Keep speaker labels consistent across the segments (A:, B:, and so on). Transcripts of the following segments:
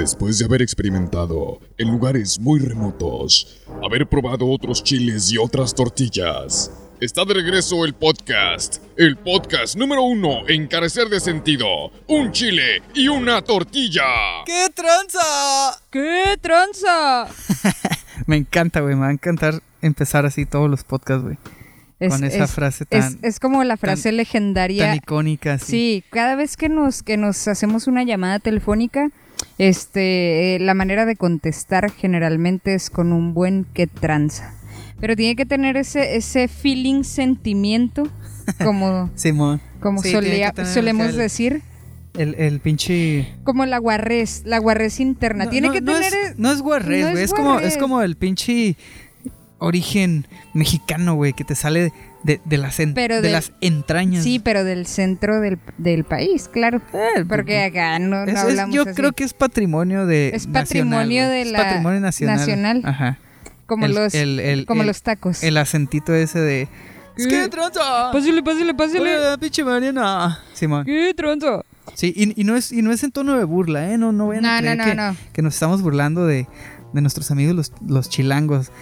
A: Después de haber experimentado en lugares muy remotos, haber probado otros chiles y otras tortillas, está de regreso el podcast. El podcast número uno en carecer de sentido. Un chile y una tortilla.
B: ¡Qué tranza!
C: ¡Qué tranza!
B: Me encanta, güey. Me va a encantar empezar así todos los podcasts, güey.
C: Es-
B: Con esa
C: es-
B: frase tan,
C: es como la frase legendaria.
B: tan icónica, así.
C: Sí, cada vez que nos, que nos hacemos una llamada telefónica, este, eh, la manera de contestar generalmente es con un buen que tranza. Pero tiene que tener ese, ese feeling, sentimiento, como,
B: Simón.
C: como
B: Sí,
C: solía- solemos
B: el-
C: decir,
B: El, el pinche...
C: como la guarrez, la guarrez interna.
B: No,
C: tiene
B: no,
C: que
B: no
C: tener...
B: Es, no es
C: es
B: güey. Es, como, es como el pinche origen mexicano, güey, que te sale de, de las, en-
C: Pero
B: de
C: de-
B: las entrañas.
C: Sí, pero del centro del, del país, claro.
B: Eh,
C: Porque acá no, no
B: es- es-
C: hablamos
B: yo
C: así.
B: creo que es patrimonio de
C: Es
B: nacional,
C: patrimonio
B: güey.
C: de
B: Es
C: la-
B: patrimonio nacional.
C: nacional.
B: Ajá.
C: como
B: el-
C: los,
B: el- el-
C: como los tacos.
B: El acentito ese de...
C: ¿Qué?
B: Es que tranza.
C: Pásale, pásale, pásale.
B: Pinche Mariana. Simón.
C: ¿Qué tronzo?
B: Sí, y, y no es, y no es en tono de burla, ¿eh? No, no vayan a
C: No, no,
B: creer
C: no,
B: que,
C: no.
B: que nos estamos burlando de, de nuestros amigos los, los chilangos,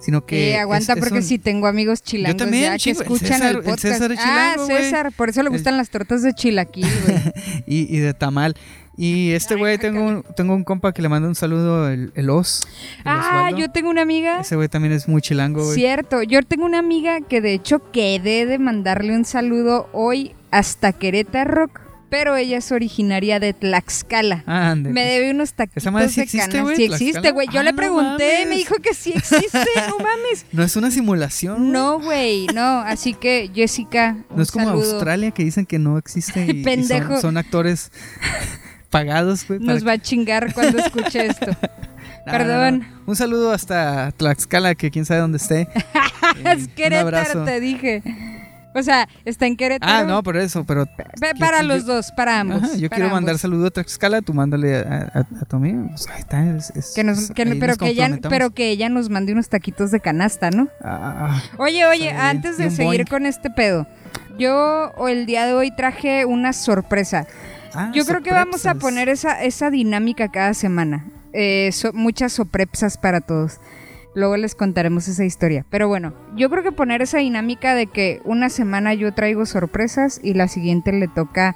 B: sino que...
C: Eh, aguanta
B: es- es
C: porque
B: un-
C: sí tengo amigos chilangos
B: también,
C: ya que
B: chico, el
C: escuchan
B: César-
C: el
B: el
C: podcast.
B: César es
C: ah,
B: chilango, güey.
C: César, por eso le
B: El-
C: gustan las tortas de chilaquil, güey.
B: y, y de tamal. Y este güey, tengo un, tengo un compa que le manda un saludo, el, el Os. el
C: ah,
B: Osvaldo.
C: yo tengo una amiga.
B: Ese güey también es muy chilango, güey.
C: Cierto, yo tengo una amiga que de hecho quedé de mandarle un saludo hoy hasta Querétaro, pero ella es originaria de Tlaxcala.
B: Ah, ande.
C: Me debe unos taquitos
B: ¿Esa madre sí
C: de
B: existe,
C: canas.
B: güey,
C: Sí
B: Tlaxcala?
C: existe, güey. Yo
B: Ah,
C: le
B: no
C: pregunté,
B: mames.
C: me dijo que sí existe, no mames.
B: No es una simulación.
C: No, güey, no. Así que, Jessica, un
B: No es como
C: saludo.
B: Australia que dicen que no existe y, y
C: Pendejo.
B: son, son actores pagados, güey.
C: Nos va a chingar cuando escuche esto.
B: No,
C: Perdón.
B: no, no. Un saludo hasta Tlaxcala, que quién sabe dónde esté. Eh,
C: es
B: un
C: Querétaro, te dije. O sea, está en Querétaro.
B: Ah, no, por eso, pero...
C: Pe- Para
B: yo-
C: los dos, para ambos.
B: Ajá, yo
C: para
B: quiero mandar saludo a Tlaxcala, tú mándale a, a, a tu amigo. Pues ahí está. es- es-
C: Que nos, que- pero,
B: nos
C: que ella, pero que ella nos mande unos taquitos de canasta, ¿no?
B: Ah,
C: Oye, oye, antes de seguir
B: boing.
C: con este pedo, yo el día de hoy traje una sorpresa.
B: ah,
C: Yo creo que vamos a poner esa, esa dinámica cada semana. Eh, so- muchas sorpresas para todos. Luego les contaremos esa historia. Pero bueno, yo creo que poner esa dinámica de que una semana yo traigo sorpresas y la siguiente le toca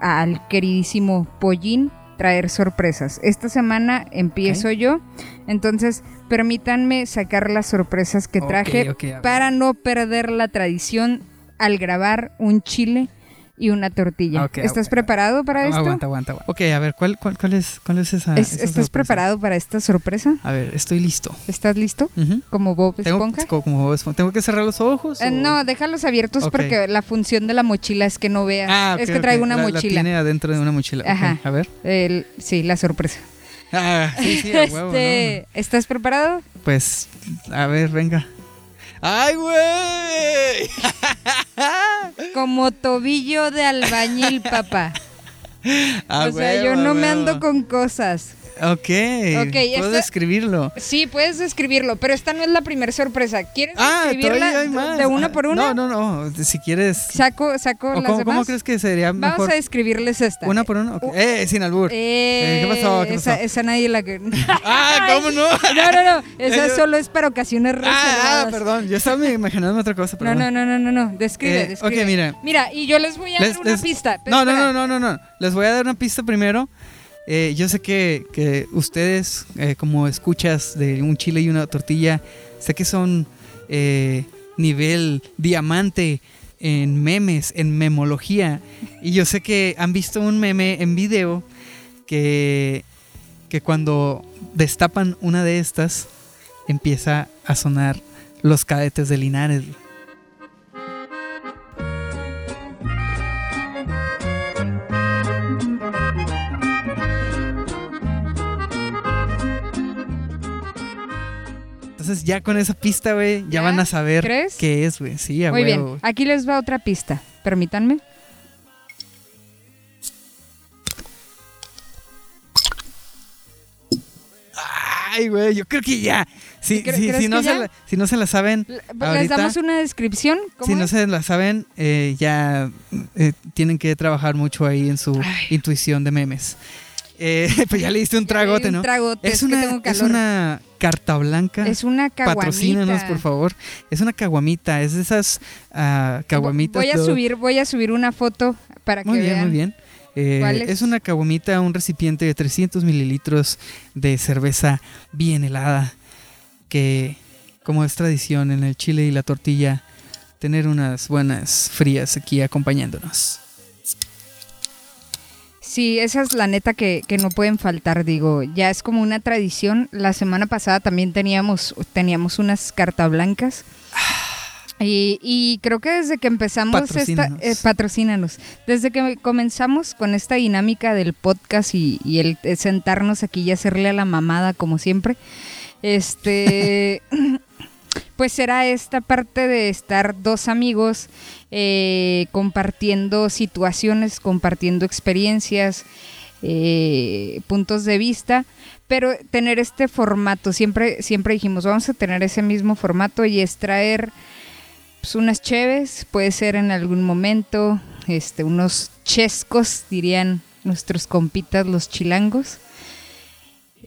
C: al queridísimo Pollín traer sorpresas. Esta semana empiezo yo, entonces permítanme sacar las sorpresas que traje para no perder la tradición al grabar un chile y una tortilla.
B: Ok,
C: ¿Estás
B: ok.
C: preparado para esto?
B: Aguanta, aguanta, aguanta. Ok, a ver, ¿cuál, cuál, cuál es, cuál es esa?
C: Es-
B: esa
C: ¿Estás
B: sorpresa?
C: preparado para esta sorpresa?
B: A ver, estoy listo.
C: ¿Estás listo? Como Bob
B: Tengo,
C: Esponja.
B: co- como Bob Esponja. ¿Tengo que cerrar los ojos? O-
C: no, déjalos abiertos porque la función de la mochila es que no veas.
B: Ah,
C: es
B: ok,
C: que traigo una
B: La- La
C: mochila.
B: tiene adentro de una mochila.
C: Ajá.
B: A ver.
C: El- sí, la sorpresa.
B: Ah, sí, sí, a huevo,
C: este, ¿Estás preparado?
B: ¿no? Pues, a ver, venga. ¡Ay, güey!
C: Como tobillo de albañil, papá. O sea, yo no me ando con cosas.
B: Ok.
C: Ok,
B: Puedo
C: esta-
B: escribirlo.
C: Sí, puedes describirlo, pero esta no es la primera sorpresa. ¿Quieres
B: Ah,
C: describirla
B: más.
C: de una
B: Ah,
C: por una?
B: No, no, no. Si quieres.
C: Saco, saco
B: ¿O
C: las
B: cómo,
C: demás.
B: cómo crees que sería
C: Vamos
B: mejor?
C: a describirles esta.
B: Una por una. Ok.
C: Uh,
B: Eh, sin albur.
C: Eh,
B: ¿qué pasó? ¿Qué
C: esa,
B: pasó?
C: esa nadie la que.
B: Ah, ¿cómo no?
C: No, no, no. Esa solo es para ocasiones
B: Ah, ah,
C: reservadas.
B: perdón. Yo estaba imaginando otra cosa.
C: no,
B: Perdón.
C: no, no, no, no, no. Describe,
B: Eh,
C: describe.
B: ok, mira.
C: Mira, y yo les voy a
B: Les-
C: dar una
B: les-
C: pista.
B: No, no, no, no, no, no. Les voy a dar una pista primero. Eh, yo sé que, que ustedes, eh, como escuchas de un chile y una tortilla, sé que son eh, nivel diamante en memes, en memología. Y yo sé que han visto un meme en video que, que cuando destapan una de estas, empieza a sonar los cadetes de Linares. Entonces ya con esa pista, güey, ya,
C: ¿Ya?
B: van a saber
C: ¿Crees?
B: qué es, güey. Sí, a
C: Muy
B: huevo,
C: bien. Aquí les va otra pista. Permítanme.
B: Ay, güey, yo creo que ya. Si,
C: ¿Cre-
B: si-
C: que
B: no,
C: ya?
B: la, si no se la saben,
C: L- ¿Les damos una descripción? ¿Cómo
B: si no se la saben, eh, ya eh, tienen que trabajar mucho ahí en su
C: Ay.
B: intuición de memes. Eh, pues ya le diste un tragote,
C: Un
B: ¿no?
C: tragote,
B: Es
C: que
B: una, es una carta blanca.
C: Es una caguamita.
B: Patrocínanos, por favor. Es una caguamita. Es de esas ah, caguamitas.
C: Voy a
B: todo-
C: subir, voy a subir una foto para
B: Muy
C: que
B: bien,
C: vean.
B: muy bien. Eh,
C: ¿Cuál
B: es?
C: es?
B: una caguamita, un recipiente de 300 mililitros de cerveza bien helada. Que, como es tradición en el chile y la tortilla, tener unas buenas frías aquí acompañándonos.
C: Sí, esa es la neta que, que no pueden faltar, digo, ya es como una tradición. La semana pasada también teníamos, teníamos unas carta blancas. Y, y creo que desde que empezamos esta,
B: Patrocínanos.
C: eh, patrocínanos. Desde que comenzamos con esta dinámica del podcast y, y el eh, sentarnos aquí y hacerle a la mamada como siempre, este pues será esta parte de estar dos amigos eh, compartiendo situaciones, compartiendo experiencias, eh, puntos de vista, pero tener este formato, siempre, siempre dijimos, vamos a tener ese mismo formato y es traer pues, unas cheves, puede ser en algún momento, este, unos chescos, dirían nuestros compitas los chilangos.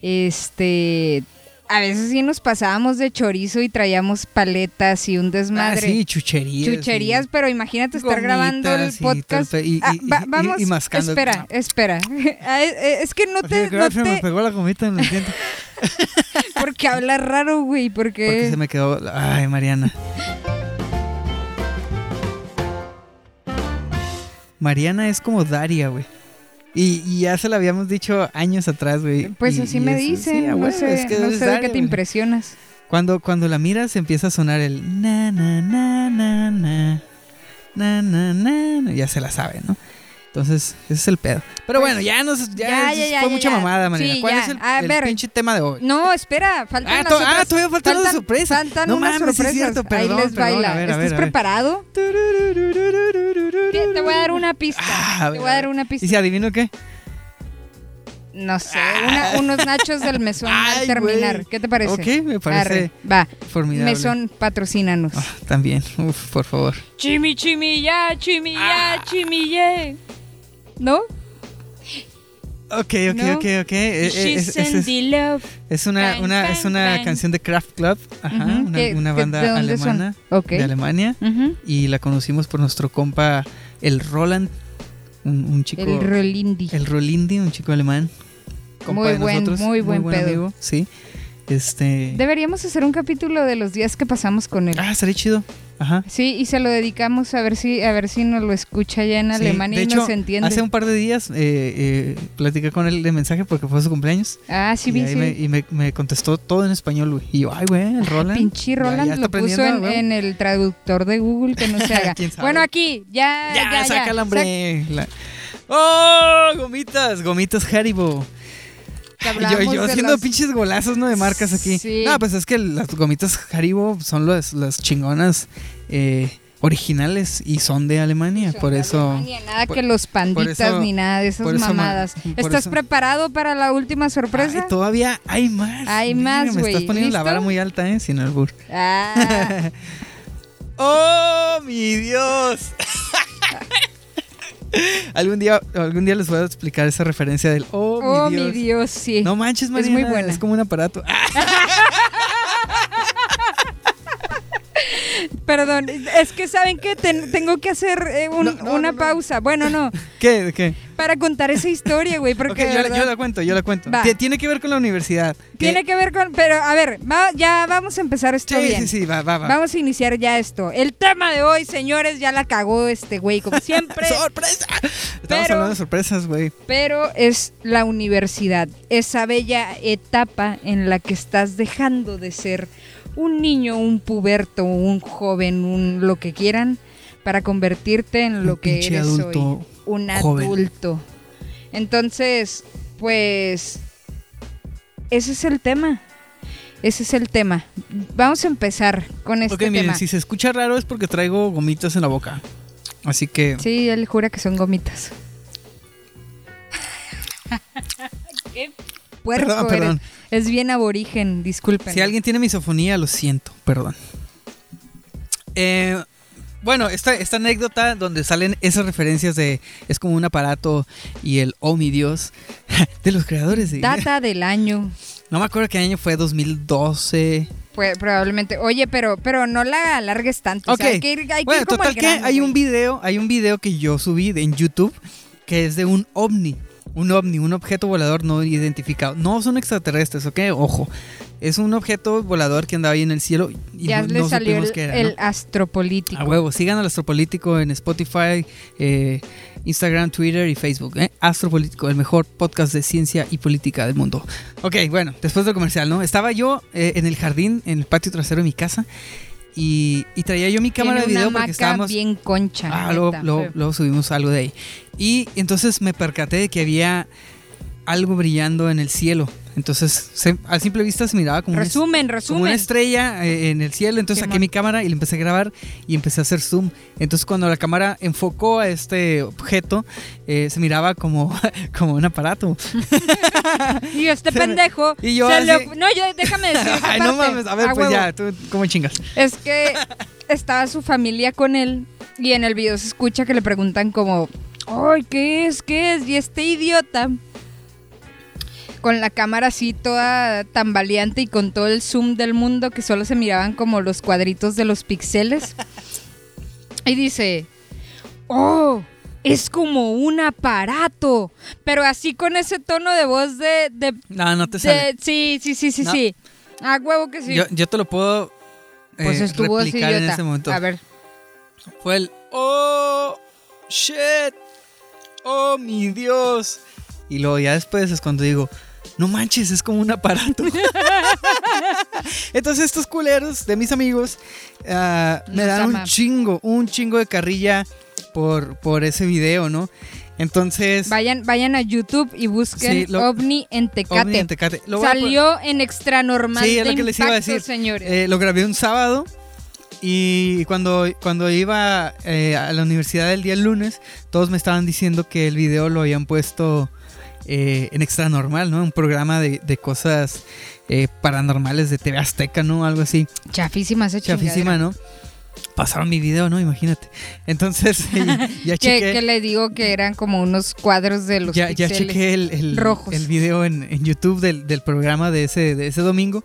C: Este, a veces sí nos pasábamos de chorizo y traíamos paletas y un desmadre.
B: Ah, sí, chucherías.
C: Chucherías,
B: y-
C: pero imagínate estar grabando el
B: gomitas
C: podcast.
B: y-
C: Ah,
B: y-
C: va- vamos,
B: mascando.
C: espera, espera. Ah, eh, eh, es que no te,
B: que,
C: no
B: "Ah, se me
C: te-
B: pegó la gomita en el diente.
C: porque habla raro, güey, porque,
B: Porque se me quedó. Ay, Mariana. Mariana es como Daria, güey. Y, y, ya se lo habíamos dicho años atrás, güey.
C: Pues así me dicen.
B: Sí,
C: no, sé, de qué te impresionas.
B: Cuando, cuando la miras empieza a sonar el na na na na na na na, na. ya se la sabe, ¿no? Entonces, ese es el pedo. Pero
C: Pues,
B: bueno, ya nos ya, fue mucha mamada, Mariana.
C: Sí,
B: ¿Cuál es el,
C: A
B: el
C: ver.
B: pinche tema de hoy?
C: No, espera, faltan
B: Ah,
C: las
B: to-
C: otras-
B: ah, todavía faltan las sorpresas.
C: Faltan
B: No
C: unas
B: mames, sí es
C: sorpresas.
B: cierto, perdón,
C: Ahí les
B: perdón,
C: baila.
B: a ver, a
C: ¿Estás
B: ver, a ver.
C: preparado? Te voy a dar una pista.
B: Ah,
C: te voy a dar una
B: ¿Y
C: pista.
B: si adivino qué?
C: No sé, una- unos nachos del mesón al terminar. ¿Qué te parece?
B: Ok, me parece
C: Arre, va.
B: formidable.
C: Mesón, patrocínanos.
B: Ah, también, uf, por favor.
C: Chimi, chimi, ya, chimi, ya,
B: Ah.
C: chimi, ye. ¿No?
B: Ok, ok,
C: ¿No?
B: ok, ok. Eh, eh,
C: She's
B: es, es- es- es una, una, es una canción de Kraft Club, ajá, una,
C: ¿qué-
B: una
C: qué-
B: banda
C: de
B: alemana
C: Ok.
B: de Alemania
C: Ujú.
B: y la conocimos por nuestro compa el Roland, un, un chico,
C: El Rolindi.
B: el Rolindi, un chico alemán, compa
C: Muy
B: de
C: buen-
B: nosotros,
C: muy buen pedo.
B: amigo, sí, este,
C: Deberíamos hacer un capítulo de los días que pasamos con él.
B: ah, estaría chido, ajá.
C: Sí, y se lo dedicamos a ver si a ver si nos lo escucha ya en
B: Sí,
C: Alemania y
B: hecho,
C: nos entiende.
B: Hace un par de días eh, eh, platicé con él de mensaje porque fue su cumpleaños.
C: Ah, sí,
B: y me, y me, me contestó todo en español, güey. Y yo, ay, güey, el Roland.
C: Pinche
B: ya-
C: Roland
B: ya está
C: lo puso en, el traductor de Google que no se haga. Bueno, aquí, ya,
B: Ya,
C: ya, ya.
B: sácala, hombre. La- ¡Oh! Gomitas, gomitas Haribo. Yo, yo haciendo
C: las-
B: pinches golazos, ¿no? De marcas aquí.
C: Sí.
B: No, pues es que las gomitas Haribo son las, las chingonas eh, originales y son de Alemania.
C: Son
B: por
C: de
B: eso.
C: Alemania, nada
B: por-
C: que los panditas
B: eso-
C: ni nada de esas
B: eso
C: mamadas. ¿Estás
B: eso-
C: preparado para la última sorpresa?
B: Ay, todavía hay más.
C: Hay más,
B: Me estás
C: güey.
B: poniendo la vara muy alta, ¿eh? Sin albur.
C: Ah,
B: ¡Oh, mi Dios! algún, día, algún día les voy a explicar esa referencia del ¡Oh,
C: oh,
B: mi Dios!
C: mi Dios, sí.
B: No manches,
C: Es muy buena.
B: Es como un aparato.
C: Perdón, es que saben que ten- tengo que hacer eh, un-
B: No, no,
C: una
B: no.
C: pausa. Bueno, no,
B: ¿Qué? ¿Qué?
C: Para contar esa historia, güey, porque
B: Ok,
C: de
B: yo, la-
C: verdad-
B: yo la cuento, yo la cuento.
C: Va.
B: Tiene que ver con la universidad.
C: tiene que ver con, pero a ver, va- ya vamos a empezar esto
B: Sí,
C: bien.
B: sí, sí, va, va, va.
C: Vamos a iniciar ya esto. El tema de hoy, señores, ya la cagó este güey, como siempre.
B: ¡Sorpresa! Estamos
C: Pero-
B: hablando de sorpresas, güey.
C: pero es la universidad, esa bella etapa en la que estás dejando de ser un niño, un puberto, un joven, un lo que quieran, para convertirte en lo
B: Un
C: que eres
B: adulto
C: hoy, un
B: joven.
C: adulto. Entonces, pues ese es el tema. Ese es el tema. Vamos a empezar con este
B: ok, miren,
C: tema.
B: si se escucha raro es porque traigo gomitas en la boca. Así que.
C: Sí, él jura que son gomitas. Qué puerco
B: Perdón, perdón.
C: Es bien aborigen, disculpen.
B: Si alguien tiene misofonía, lo siento, perdón. Eh, Bueno, esta, esta anécdota donde salen esas referencias de es como un aparato y el oh mi Dios de los creadores de
C: Data del año.
B: No me acuerdo qué año fue, 2012.
C: Pues probablemente. Oye, pero, pero no la alargues tanto. o sea, hay que ir, hay que
B: Bueno,
C: ir como
B: total
C: al
B: que hay
C: güey.
B: un video, hay un video que yo subí de- en YouTube que es de un ovni, un ovni, un objeto volador no identificado. No son extraterrestres, ¿ok? Ojo. Es un objeto volador que andaba ahí en el cielo y
C: Ya
B: no,
C: le
B: no
C: salió
B: supimos
C: el,
B: qué era,
C: el
B: ¿no?
C: astropolítico.
B: A huevo, sigan al Astropolítico en Spotify, eh, Instagram, Twitter y Facebook. ¿eh? Astropolítico, el mejor podcast de ciencia y política del mundo. Ok, bueno, después del comercial, ¿no? Estaba yo eh, en el jardín, en el patio trasero de mi casa, y, y traía yo mi cámara de video porque estábamos...
C: bien concha.
B: Ah, luego- luego subimos algo de ahí. Y entonces me percaté de que había algo brillando en el cielo. Entonces, se- a simple vista se miraba como, una-
C: Resumen,
B: como una
C: resumen.
B: estrella eh, en el cielo. Entonces saqué mi cámara y le empecé a grabar y empecé a hacer zoom. Entonces cuando la cámara enfocó a este objeto, eh, se miraba como, como un aparato.
C: Y este pendejo.
B: y yo así-
C: No, yo déjame decir.
B: Ay, no mames. A ver, pues
C: huevo.
B: ya, tú, ¿cómo chingas?
C: Es que estaba su familia con él y en el video se escucha que le preguntan como, ¡ay, qué es? ¿Qué es? Y este idiota, con la cámara así toda tambaleante y con todo el zoom del mundo que solo se miraban como los cuadritos de los pixeles. Y dice, ¡oh! Es como un aparato. Pero así con ese tono de voz de... de-
B: No, no te
C: de-
B: sale.
C: sí, sí, sí, sí,
B: No.
C: sí. A huevo que sí.
B: Yo, yo te lo puedo
C: pues
B: eh,
C: estuvo así,
B: en ese momento.
C: A ver.
B: Fue el oh shit. Oh mi Dios. Y luego ya después es cuando digo, no manches, es como un aparato. Entonces estos culeros de mis amigos ah, me dan un chingo, un chingo de carrilla por, por ese video, ¿no? Entonces,
C: Vayan, vayan a YouTube y busquen
B: Sí, lo-
C: OVNI en
B: ovni en Tecate. Lo
C: Salió en Extra Normal
B: Sí, es lo que les iba a decir.
C: señores.
B: Eh, lo grabé un sábado y cuando, cuando iba eh, a la universidad el día lunes, todos me estaban diciendo que el video lo habían puesto eh, en Extra Normal, ¿no? Un programa de, de cosas eh, paranormales de TV Azteca, ¿no? Algo así.
C: Chafísima esa
B: Chafísima. ¿no? Pasaron mi video, ¿no? Imagínate. Entonces, ya chequé.
C: que le digo que eran como unos cuadros de los
B: ya, ya chequé el, el,
C: rojos.
B: el video en, en YouTube del, del programa de ese, de ese domingo.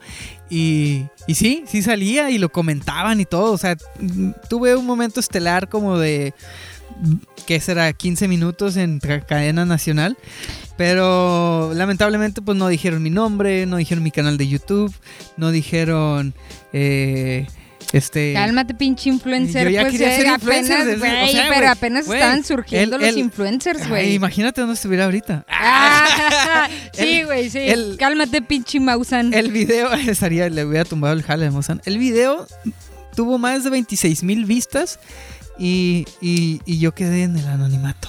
B: Y, y sí, sí salía y lo comentaban y todo. O sea, mm, tuve un momento estelar como de. ¿Qué será? 15 minutos en ca- cadena nacional. Pero lamentablemente, pues no dijeron mi nombre, no dijeron mi canal de YouTube, no dijeron. eh, este.
C: Cálmate, pinche influencer.
B: Yo ya
C: pues
B: quería
C: eh,
B: ser
C: apenas,
B: influencer o sea,
C: pero apenas estaban surgiendo
B: el-
C: los
B: el-
C: influencers, güey.
B: imagínate dónde estuviera ahorita.
C: Ah, sí, güey, sí.
B: el-
C: Cálmate, pinche Mausan.
B: El video, estaría, le hubiera tumbado el jale de Mozan. El video tuvo más de 26 mil vistas y, y- y yo quedé en el anonimato.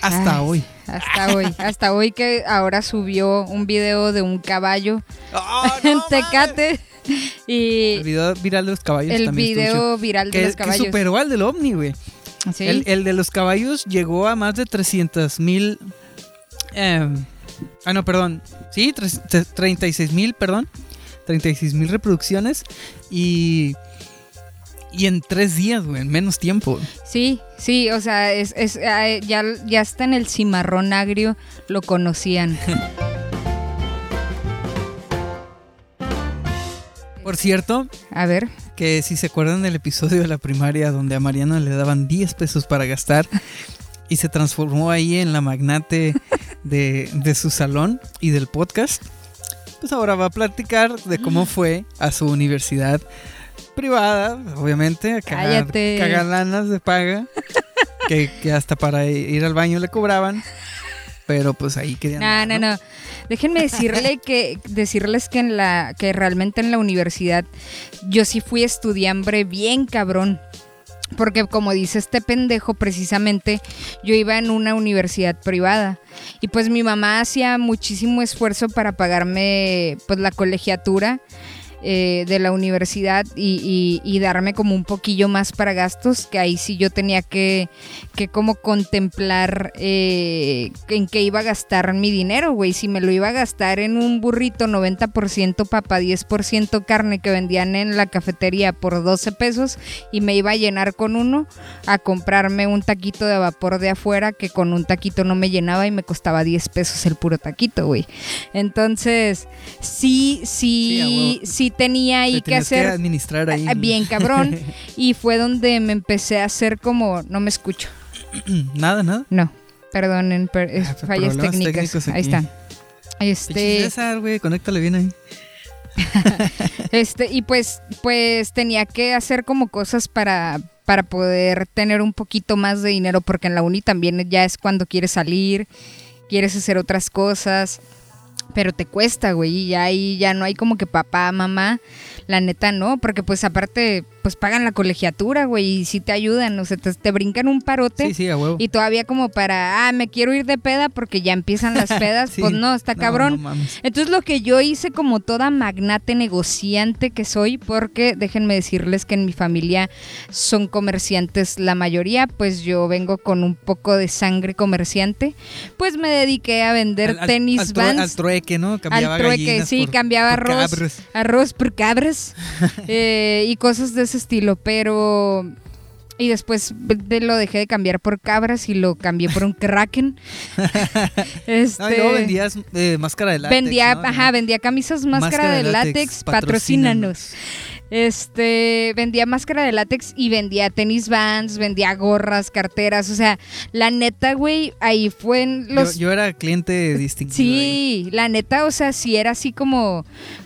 B: Hasta
C: Ay,
B: hoy.
C: Hasta hoy. Hasta hoy que ahora subió un video de un caballo en Tecate. Y
B: El video viral de los caballos
C: el
B: también
C: video viral de
B: que,
C: los
B: que
C: caballos.
B: superó al del ovni, güey.
C: Sí.
B: El, el de los caballos llegó a más de 300 mil... ah, no, perdón. Sí, tres- tre- 36 mil, perdón. 36 mil reproducciones. Y... Y en tres días, güey, en menos tiempo.
C: Sí, sí, o sea, es, es, ya, ya está en el cimarrón agrio, lo conocían.
B: Por cierto,
C: A ver,
B: que si se acuerdan del episodio de la primaria donde a Mariana le daban 10 pesos para gastar y se transformó ahí en la magnate de, de su salón y del podcast, pues ahora va a platicar de cómo fue a su universidad privada, obviamente, a cagar,
C: Cállate.
B: cagar lanas de paga, que, que hasta para ir al baño le cobraban, pero pues ahí querían...
C: no, no, no. Déjenme decirle que, decirles que en la, que realmente en la universidad yo sí fui estudiambre bien cabrón. Porque como dice este pendejo, precisamente yo iba en una universidad privada. Y pues mi mamá hacía muchísimo esfuerzo para pagarme pues la colegiatura. Eh, de la universidad y, y, darme como un poquillo más para gastos, que ahí sí yo tenía que, que como contemplar eh, en qué iba a gastar mi dinero, güey. Si me lo iba a gastar en un burrito 90% papa, 10% carne que vendían en la cafetería por 12 pesos y me iba a llenar con uno, a comprarme un taquito de vapor de afuera que con un taquito no me llenaba y me costaba 10 pesos el puro taquito, güey. Entonces, sí, sí, sí, tenía ahí que hacer.
B: administrar ahí.
C: Eh, bien cabrón. y fue donde me empecé a hacer como. No me escucho.
B: nada, nada.
C: No, perdonen, ah, fallas técnicas. Ahí están. Este.
B: César, güey, conéctale bien ahí.
C: este, y pues, pues tenía que hacer como cosas para, para poder tener un poquito más de dinero, porque en la uni también ya es cuando quieres salir, quieres hacer otras cosas. Pero te cuesta, güey, y ahí ya no hay como que papá, mamá, la neta no, porque pues aparte pues pagan la colegiatura, güey, y si te ayudan, o sea, te, brincan un parote.
B: Sí, sí, a huevo.
C: Y todavía como para, ah, me quiero ir de peda porque ya empiezan las pedas, pues no, está cabrón. Entonces lo que yo hice como toda magnate negociante que soy, porque déjenme decirles que en mi familia son comerciantes la mayoría, pues yo vengo con un poco de sangre comerciante, pues me dediqué a vender tenis
B: vans. Al trueque, ¿no?
C: Cambiaba al trueque, sí, cambiaba arroz, arroz por cabras eh, y cosas de estilo, pero... Y después lo dejé de cambiar por cabras y lo cambié por un kraken.
B: este, vendías eh, máscara de látex.
C: Vendía, ajá, vendía camisas máscara, de, látex, patrocínanos. Este, vendía máscara de látex y vendía tenis vans, vendía gorras, carteras, o sea, la neta, güey, ahí fue en los...
B: Yo, era cliente distintivo.
C: Sí, la neta, o sea, sí era así como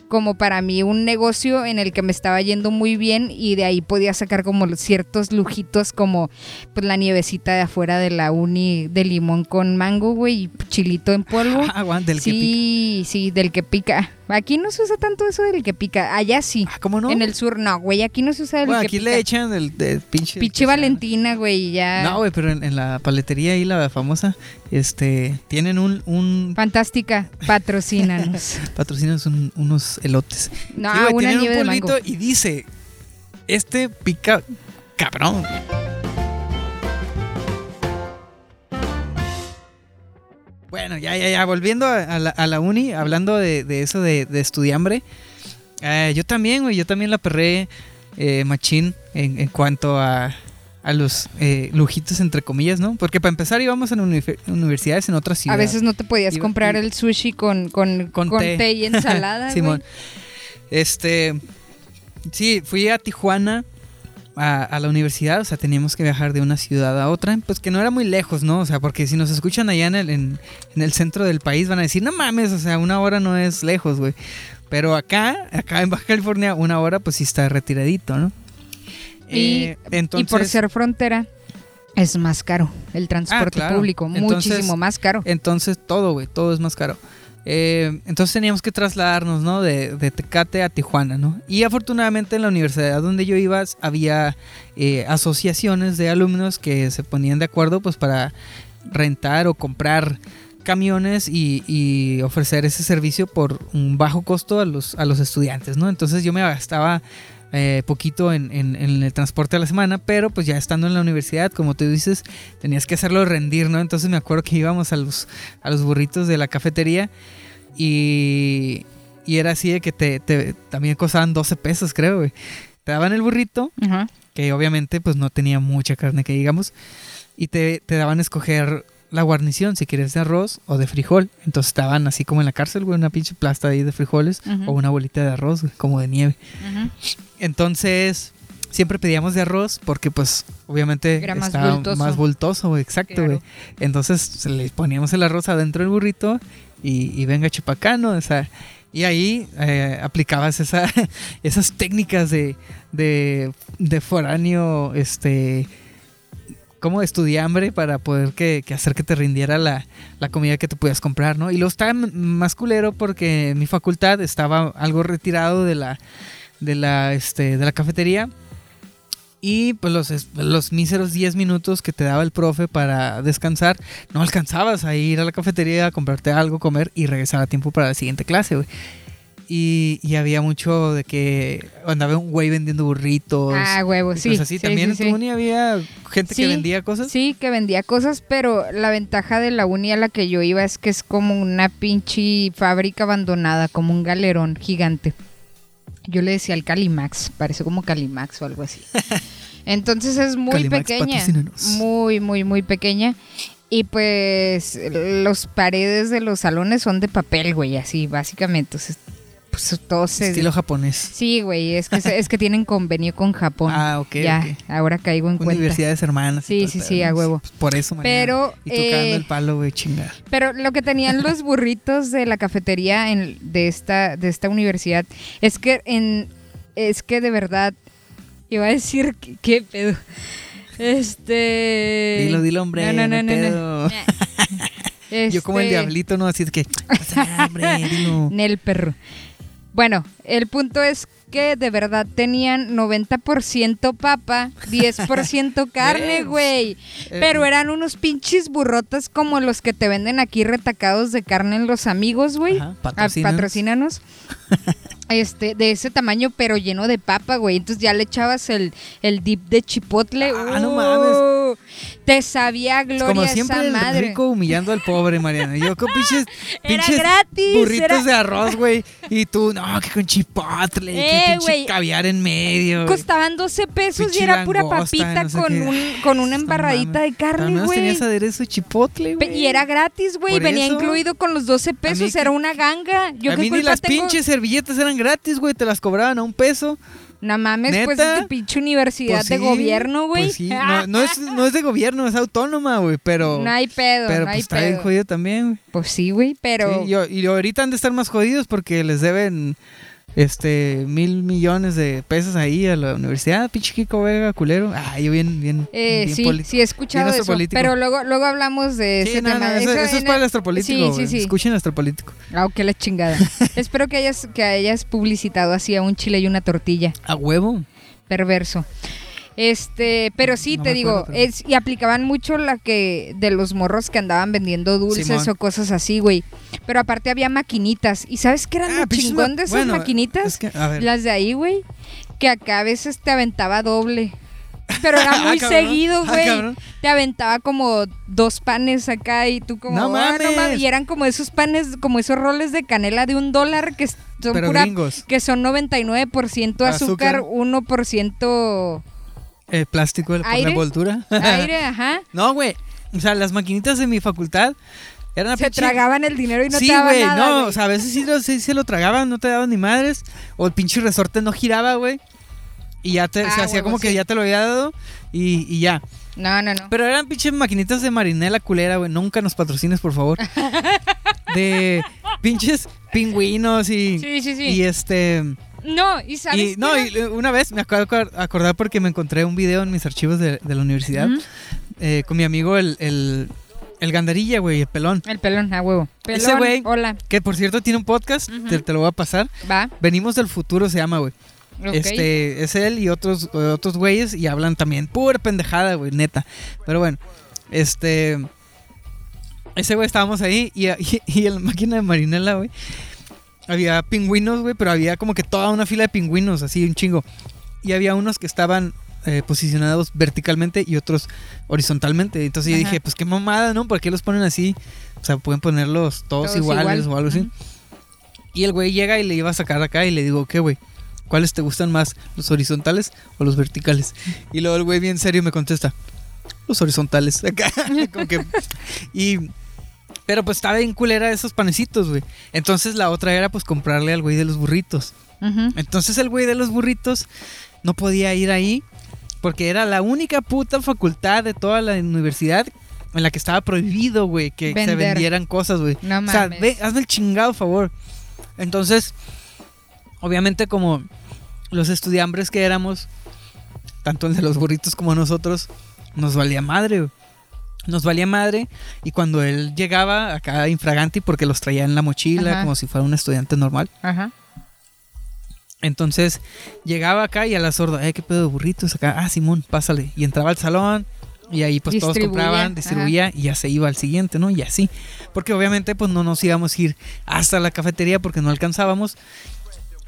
C: como para mí un negocio en el que me estaba yendo muy bien y de ahí podía sacar como ciertos lujitos como pues la nievecita de afuera de la uni de limón con mango, güey, y chilito en polvo.
B: Ah, del
C: sí,
B: que pica.
C: Sí, del que pica. Aquí no se usa tanto eso del que pica. Allá sí.
B: Ah, ¿Cómo no?
C: En el sur no, güey. Aquí no se usa del
B: bueno,
C: que
B: aquí
C: pica.
B: le echan el, pinche.
C: Pinche Valentina, güey, ya.
B: No, güey, pero en, la paletería ahí, la famosa, este, tienen un. un...
C: Fantástica, patrocínanos.
B: patrocínanos unos elotes.
C: No, una nieve un de
B: y dice: Este pica cabrón. Bueno, ya, ya, ya, volviendo a, la, uni, hablando de, eso de, de estudiambre, eh, yo también, güey, yo también la perré eh, machín en, cuanto a, a los eh, lujitos, entre comillas, ¿no? Porque para empezar íbamos a universidades en otras ciudades.
C: A veces no te podías comprar el sushi con, con, con, té. y ensalada,
B: Simón. Este, sí, fui a Tijuana a, la universidad, o sea, teníamos que viajar de una ciudad a otra, pues que no era muy lejos, ¿no? O sea, porque si nos escuchan allá en el, en, el centro del país van a decir, no mames, o sea, una hora no es lejos, güey. Pero acá, acá en Baja California, una hora pues sí está retiradito, ¿no?
C: Y, eh, y por ser frontera, es más caro el transporte ah, público, muchísimo más caro.
B: Entonces todo, güey, todo es más caro. Eh, entonces teníamos que trasladarnos, ¿no? De, Tecate a Tijuana, ¿no? Y afortunadamente en la universidad donde yo iba había eh, asociaciones de alumnos que se ponían de acuerdo pues para rentar o comprar camiones y, ofrecer ese servicio por un bajo costo a los, a los estudiantes, ¿no? Entonces yo me gastaba eh, poquito en, el transporte a la semana, pero pues ya estando en la universidad, como tú dices, tenías que hacerlo rendir, ¿no? Entonces me acuerdo que íbamos a los, a los burritos de la cafetería y, y era así de que te, también costaban 12 pesos, creo, güey. Te daban el burrito, que obviamente pues no tenía mucha carne que digamos, y te, te daban a escoger la guarnición, si quieres de arroz o de frijol. Entonces estaban así como en la cárcel, güey, una pinche plasta ahí de frijoles o una bolita de arroz, como de nieve. Entonces, siempre pedíamos de arroz porque pues obviamente
C: Era más
B: estaba
C: bultoso.
B: más bultoso, exacto, güey. Entonces le poníamos el arroz adentro del burrito y, venga chupacano, o sea, y ahí eh, aplicabas esa, esas técnicas de, de, de foráneo, este como estudiambre para poder que, hacer que te rindiera la, comida que te podías comprar, ¿no? Y lo estaba más culero porque mi facultad estaba algo retirado de la, de la, este, de la cafetería. Y pues los, los míseros 10 minutos que te daba el profe para descansar, no alcanzabas a ir a la cafetería a comprarte algo, comer y regresar a tiempo para la siguiente clase, güey. Y, y había mucho de que andaba un güey vendiendo burritos.
C: Ah, huevo,
B: y
C: sí.
B: así.
C: sí,
B: También
C: sí,
B: en tu uni había gente que vendía cosas.
C: Sí, que vendía cosas, pero la ventaja de la uni a la que yo iba es que es como una pinche fábrica abandonada, como un galerón gigante. Yo le decía al Calimax, parece como Calimax o algo así. Entonces es muy
B: Calimax,
C: pequeña, muy, muy, muy pequeña. Y pues los paredes de los salones son de papel, güey, así básicamente. Entonces, pues se...
B: Estilo japonés.
C: Sí, güey, es que, es que tienen convenio con Japón.
B: Ah, ok,
C: Ya, ahora caigo en cuenta.
B: Universidades hermanas.
C: Sí, sí, sí, a huevo.
B: Pues por eso, Mariana.
C: Pero,
B: Y tocando
C: eh,
B: el palo, güey, chingar.
C: Pero lo que tenían los burritos de la cafetería en- de, esta, de esta universidad es que en es que de verdad iba a decir que- qué pedo. Este
B: Dilo, dilo, hombre,
C: No, no, no,
B: no. Yo como el
C: Este,
B: diablito, ¿no? Así es que... "Pasa, hombre, dilo".
C: Nel perro. Bueno, el punto es que de verdad tenían 90% papa, 10% carne, güey.
B: Eh,
C: Pero eran unos pinches burrotas como los que te venden aquí retacados de carne en los amigos, güey. Ah,
B: patrocínanos.
C: patrocínanos. Este, de ese tamaño, pero lleno de papa, güey. Entonces ya le echabas el, el dip de chipotle.
B: Ah, no
C: ¡Uh!
B: mames.
C: Te sabía gloria
B: Como siempre
C: esa
B: el
C: madre.
B: rico humillando al pobre, Mariana. Yo con pinches,
C: Era gratis,
B: burritos
C: era-
B: de arroz, güey. Y tú, no, que con chipotle,
C: Eh,
B: que pinche caviar en medio.
C: Costaban 12 pesos y era pura
B: langosta,
C: papita
B: no sé
C: con, un, con una embarradita de carne, güey.
B: tenías aderezo de chipotle, güey.
C: Y era gratis, güey. Venía
B: eso.
C: incluido con los 12 pesos. Era una ganga. Yo
B: a mí ni las
C: tengo?
B: pinches servilletas eran gratis, güey. Te las cobraban a un peso.
C: No mames, pues
B: ¿Neta?
C: es de pinche universidad
B: Pues
C: de gobierno, güey.
B: Pues sí, no, no es, no es de gobierno, es autónoma, güey. Pero,
C: No hay pedo,
B: pero
C: no
B: pues
C: hay
B: está bien
C: pedo.
B: jodido también, güey.
C: Pues sí, güey, pero...
B: Sí, y ahorita han de estar más jodidos porque les deben este mil millones de pesos ahí a la universidad, pinche Kiko Vega, culero. Ah, yo bien, bien,
C: Eh,
B: bien
C: sí, sí he escuchado eso, pero luego luego hablamos de
B: Sí,
C: ese
B: no, no,
C: tema.
B: eso, eso es para
C: el-
B: nuestro político,
C: Sí, sí, sí.
B: Escuchen nuestro político.
C: Ah, qué la chingada. Espero que hayas que hayas publicitado así a un chile y una tortilla.
B: A huevo.
C: perverso. Este, pero sí,
B: No
C: te digo, es, y aplicaban mucho la que de los morros que andaban vendiendo dulces
B: Simón.
C: o cosas así, güey. Pero aparte había maquinitas. ¿Y sabes qué eran
B: Ah,
C: lo chingón de esas
B: bueno,
C: maquinitas?
B: es que, a ver.
C: Las de ahí, güey. Que acá a veces te aventaba doble. Pero era
B: Ah,
C: muy seguido,
B: Ah,
C: güey. te aventaba como dos panes acá y tú como...
B: No
C: "Ah,
B: mames.
C: Y eran como esos panes, como esos roles de canela de un dólar que son
B: Pero
C: pura...
B: gringos.
C: Que son 99% azúcar,
B: Azúcar.
C: 1%
B: El plástico de la
C: Aire.
B: envoltura.
C: aire, ajá.
B: no, güey. O sea, las maquinitas de mi facultad eran una
C: Se
B: pinche-
C: tragaban el dinero y no
B: sí,
C: te daban
B: güey,
C: nada,
B: no,
C: güey.
B: o sea, a veces sí, lo- sí se lo tragaban, no te daban ni madres, o el pinche resorte no giraba, güey, y ya te,
C: Ah,
B: se hacía
C: huevo,
B: como que
C: sí.
B: ya te lo había dado, y, y ya.
C: No, no, no.
B: Pero eran pinches maquinitas de marinela culera, güey, nunca nos patrocines, por favor. de pinches pingüinos y,
C: Sí, sí, sí.
B: y este...
C: no, y sabes
B: Y, no, y una vez me acor- acordar porque me encontré un video en mis archivos de, de la universidad eh, con mi amigo el, el, el gandarilla, güey, el pelón.
C: El pelón, a huevo. Pelón,
B: Ese güey-
C: hola,
B: Que por cierto tiene un podcast, te, te lo voy a pasar.
C: va.
B: Venimos del futuro se llama, güey. Este, es él y otros, otros güeyes y hablan también pura pendejada, güey, neta. Pero bueno, este. Ese güey estábamos ahí y, y, y máquina de marinela, güey. Había pingüinos, güey, pero había como que toda una fila de pingüinos, así un chingo. Y había unos que estaban eh, posicionados verticalmente y otros horizontalmente. Entonces yo dije, pues qué mamada, ¿no? ¿Por qué los ponen así? O sea, pueden ponerlos todos,
C: Todos
B: iguales
C: igual.
B: o algo así. Y el güey llega y le iba a sacar acá y le digo, ¿qué, güey? ¿Cuáles te gustan más, los horizontales o los verticales? Y luego el güey bien serio me contesta, los horizontales. Acá, como que... Y... Pero pues estaba bien culera esos panecitos, güey. Entonces la otra era pues comprarle al güey de los burritos. Entonces el güey de los burritos no podía ir ahí porque era la única puta facultad de toda la universidad en la que estaba prohibido, güey, que se vendieran cosas, güey.
C: No
B: o sea,
C: mames.
B: ve, hazme el chingado favor. Entonces, obviamente como los estudiambres que éramos, tanto el de los burritos como nosotros, nos valía madre, güey. Nos valía madre y cuando él llegaba acá infraganti porque los traía en la mochila
C: Ajá.
B: como si fuera un estudiante normal.
C: Ajá.
B: Entonces llegaba acá y a la sorda, eh, qué pedo de burritos acá. Ah, Simón, pásale. Y entraba al salón y ahí pues todos
C: Distribuía,
B: compraban,
C: ajá.
B: distribuía y ya se iba al siguiente, ¿no? Y así. Porque obviamente pues no nos íbamos a ir hasta la cafetería porque no alcanzábamos.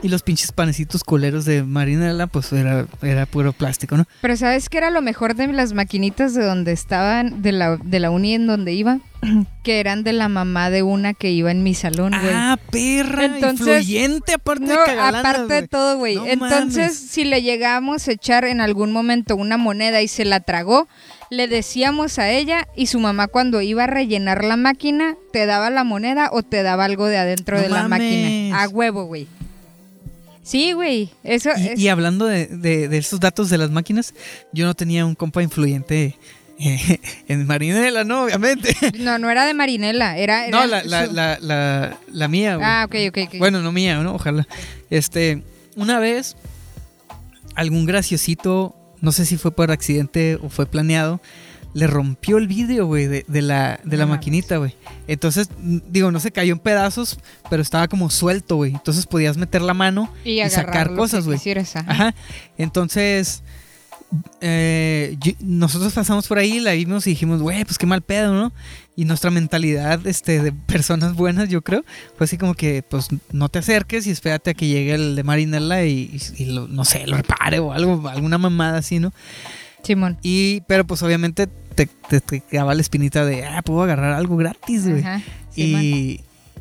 B: Y los pinches panecitos culeros de Marinela, pues era, era puro plástico, ¿no?
C: Pero ¿sabes qué era lo mejor de las maquinitas de donde estaban, de la, de la uni en donde iba? que eran de la mamá de una que iba en mi salón, güey.
B: Ah, perra,
C: Entonces-
B: influyente aparte
C: No,
B: de cagalana,
C: aparte de todo, güey.
B: No
C: Entonces,
B: mames.
C: si le llegamos a echar en algún momento una moneda y se la tragó, le decíamos a ella y su mamá cuando iba a rellenar la máquina, te daba la moneda o te daba algo de adentro
B: No
C: de la máquina. A huevo, güey. Sí, güey. Eso es...
B: Y, y hablando de, de, de esos datos de las máquinas, yo no tenía un compa influyente eh, en Marinela, ¿no? Obviamente.
C: No, no era de Marinela, era...
B: No, la, la,
C: su-
B: la, la, la mía, güey.
C: Ah, ok, ok, ok.
B: Bueno, no mía, ¿no? Ojalá. Este, una vez, algún graciosito, no sé si fue por accidente o fue planeado, le rompió el vidrio, güey, de, de la, de la
C: No
B: maquinita, güey. Entonces, digo, no se cayó en pedazos, pero estaba como suelto, güey. Entonces podías meter la mano y, sacar cosas, güey.
C: ajá.
B: Ajá. Entonces, eh, yo- nosotros pasamos por ahí, la vimos y dijimos, güey, pues qué mal pedo, ¿no? Y nuestra mentalidad este, de personas buenas, yo creo, fue así como que, pues no te acerques y espérate a que llegue el de Marinela y, y lo- no sé, lo repare o algo, alguna mamada así, ¿no?
C: Simón.
B: Y, pero pues obviamente te, te, te quedaba la espinita de, ah, puedo agarrar algo gratis, güey.
C: Ajá. Simón.
B: Y.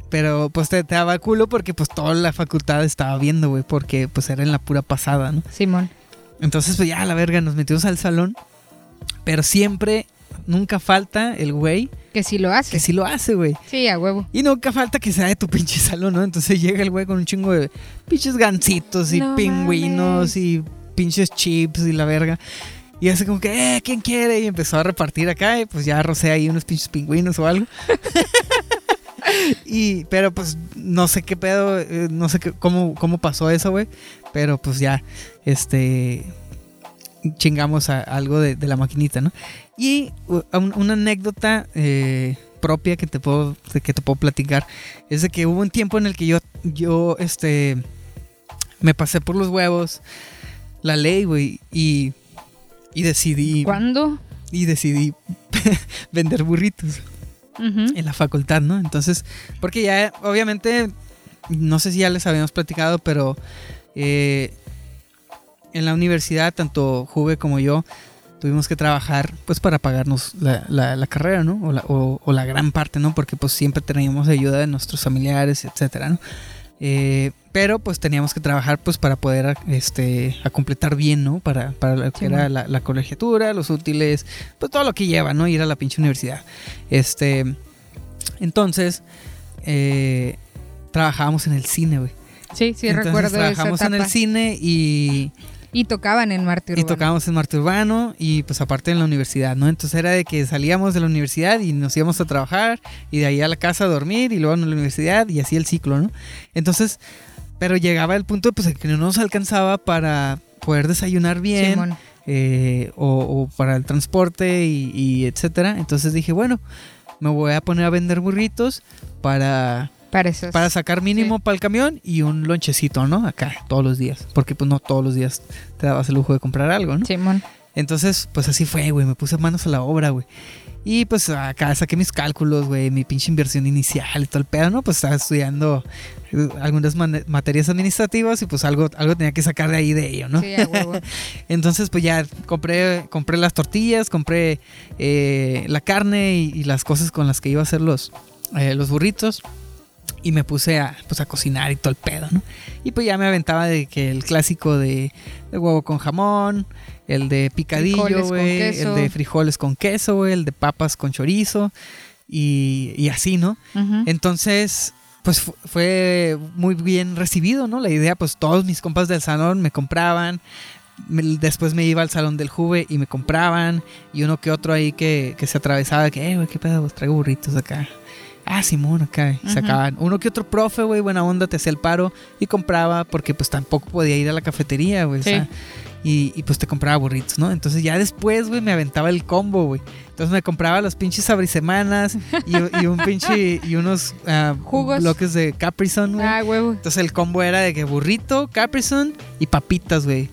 B: Pero pues te, te daba culo porque pues toda la facultad estaba viendo, güey, porque pues era en la pura pasada, ¿no?
C: Simón.
B: Entonces, pues ya, la verga, nos metimos al salón. Pero siempre, nunca falta el güey
C: Que sí lo hace.
B: que sí lo hace, güey.
C: Sí, a huevo.
B: Y nunca falta que sea de tu pinche salón, ¿no? Entonces llega el güey con un chingo de pinches gancitos y
C: No
B: pingüinos
C: mames.
B: y pinches chips y la verga. Y hace como que, eh, ¿quién quiere? Y empezó a repartir acá y pues ya rocé ahí unos pinches pingüinos o algo. y, pero pues no sé qué pedo, eh, no sé cómo, cómo pasó eso, güey. Pero pues ya, este, chingamos a- algo de, la maquinita, ¿no? Y un- una anécdota eh, propia que te puedo que te puedo platicar es de que hubo un tiempo en el que yo yo este me pasé por los huevos la ley, güey, y y decidí
C: ¿Cuándo?
B: y decidí vender burritos en la facultad, ¿no? Entonces, porque ya obviamente no sé si ya les habíamos platicado, pero eh, en la universidad, tanto Juve como yo, tuvimos que trabajar pues para pagarnos la, la- la carrera, ¿no? O la, o- o la gran parte, ¿no? Porque pues siempre teníamos ayuda de nuestros familiares, etcétera, ¿no? Eh, pero pues teníamos que trabajar pues para poder este, a completar bien, ¿no? Para, para lo que
C: Sí,
B: era la, la colegiatura, los útiles, pues todo lo que lleva, ¿no? Ir a la pinche universidad. Este, entonces, eh, trabajábamos en el cine, güey.
C: Sí, sí,
B: Entonces,
C: recuerdo esa
B: trabajamos en el
C: etapa.
B: cine y,
C: Y tocaban en Marte
B: y
C: Urbano.
B: tocábamos en Marte Urbano y pues aparte en la universidad, ¿no? Entonces era de que salíamos de la universidad y nos íbamos a trabajar y de ahí a la casa a dormir y luego a la universidad y así el ciclo, ¿no? Entonces, pero llegaba el punto pues en que no nos alcanzaba para poder desayunar bien eh, o, o para el transporte y, y etcétera. Entonces dije, bueno, me voy a poner a vender burritos para
C: Para
B: para sacar mínimo para el camión y un lonchecito, ¿no? Acá, todos los días. Porque pues no todos los días te dabas el lujo de comprar algo, ¿no?
C: Simón.
B: Entonces, pues así fue, güey. Me puse manos a la obra, güey. Y pues acá saqué mis cálculos, güey, mi pinche inversión inicial y todo el pedo, ¿no? Pues estaba estudiando eh, algunas materias administrativas y pues algo, algo tenía que sacar de ahí de ello, ¿no?
C: Sí, a huevo.
B: Entonces, pues ya compré, compré las tortillas, compré eh, la carne y, y las cosas con las que iba a hacer los, eh, los burritos. Y me puse a, pues, a cocinar y todo el pedo, ¿no? Y pues ya me aventaba de que el clásico de, de huevo con jamón, el de picadillo, güey, el de frijoles con queso, güey, el de papas con chorizo y, y así, ¿no? Entonces, pues fu- fue muy bien recibido, ¿no? La idea, pues todos mis compas del salón me compraban. después me iba al salón del Juve y me compraban. Y uno que otro ahí que, que se atravesaba, que, eh, güey, qué pedo, traigo burritos acá. Ah, Simón, acá. Y
C: Ujú.
B: sacaban. Uno que otro profe, güey, buena onda, te hacía el paro y compraba porque pues tampoco podía ir a la cafetería, güey. o
C: Sí.
B: sea, y, y, pues te compraba burritos, ¿no? Entonces ya después, güey, me aventaba el combo, güey. Entonces me compraba los pinches abrisemanas y, y un pinche y unos ah,
C: Jugos.
B: bloques de Capri Sun, güey.
C: Ah, huevo.
B: Entonces el combo era de que burrito, Capri Sun y papitas, güey.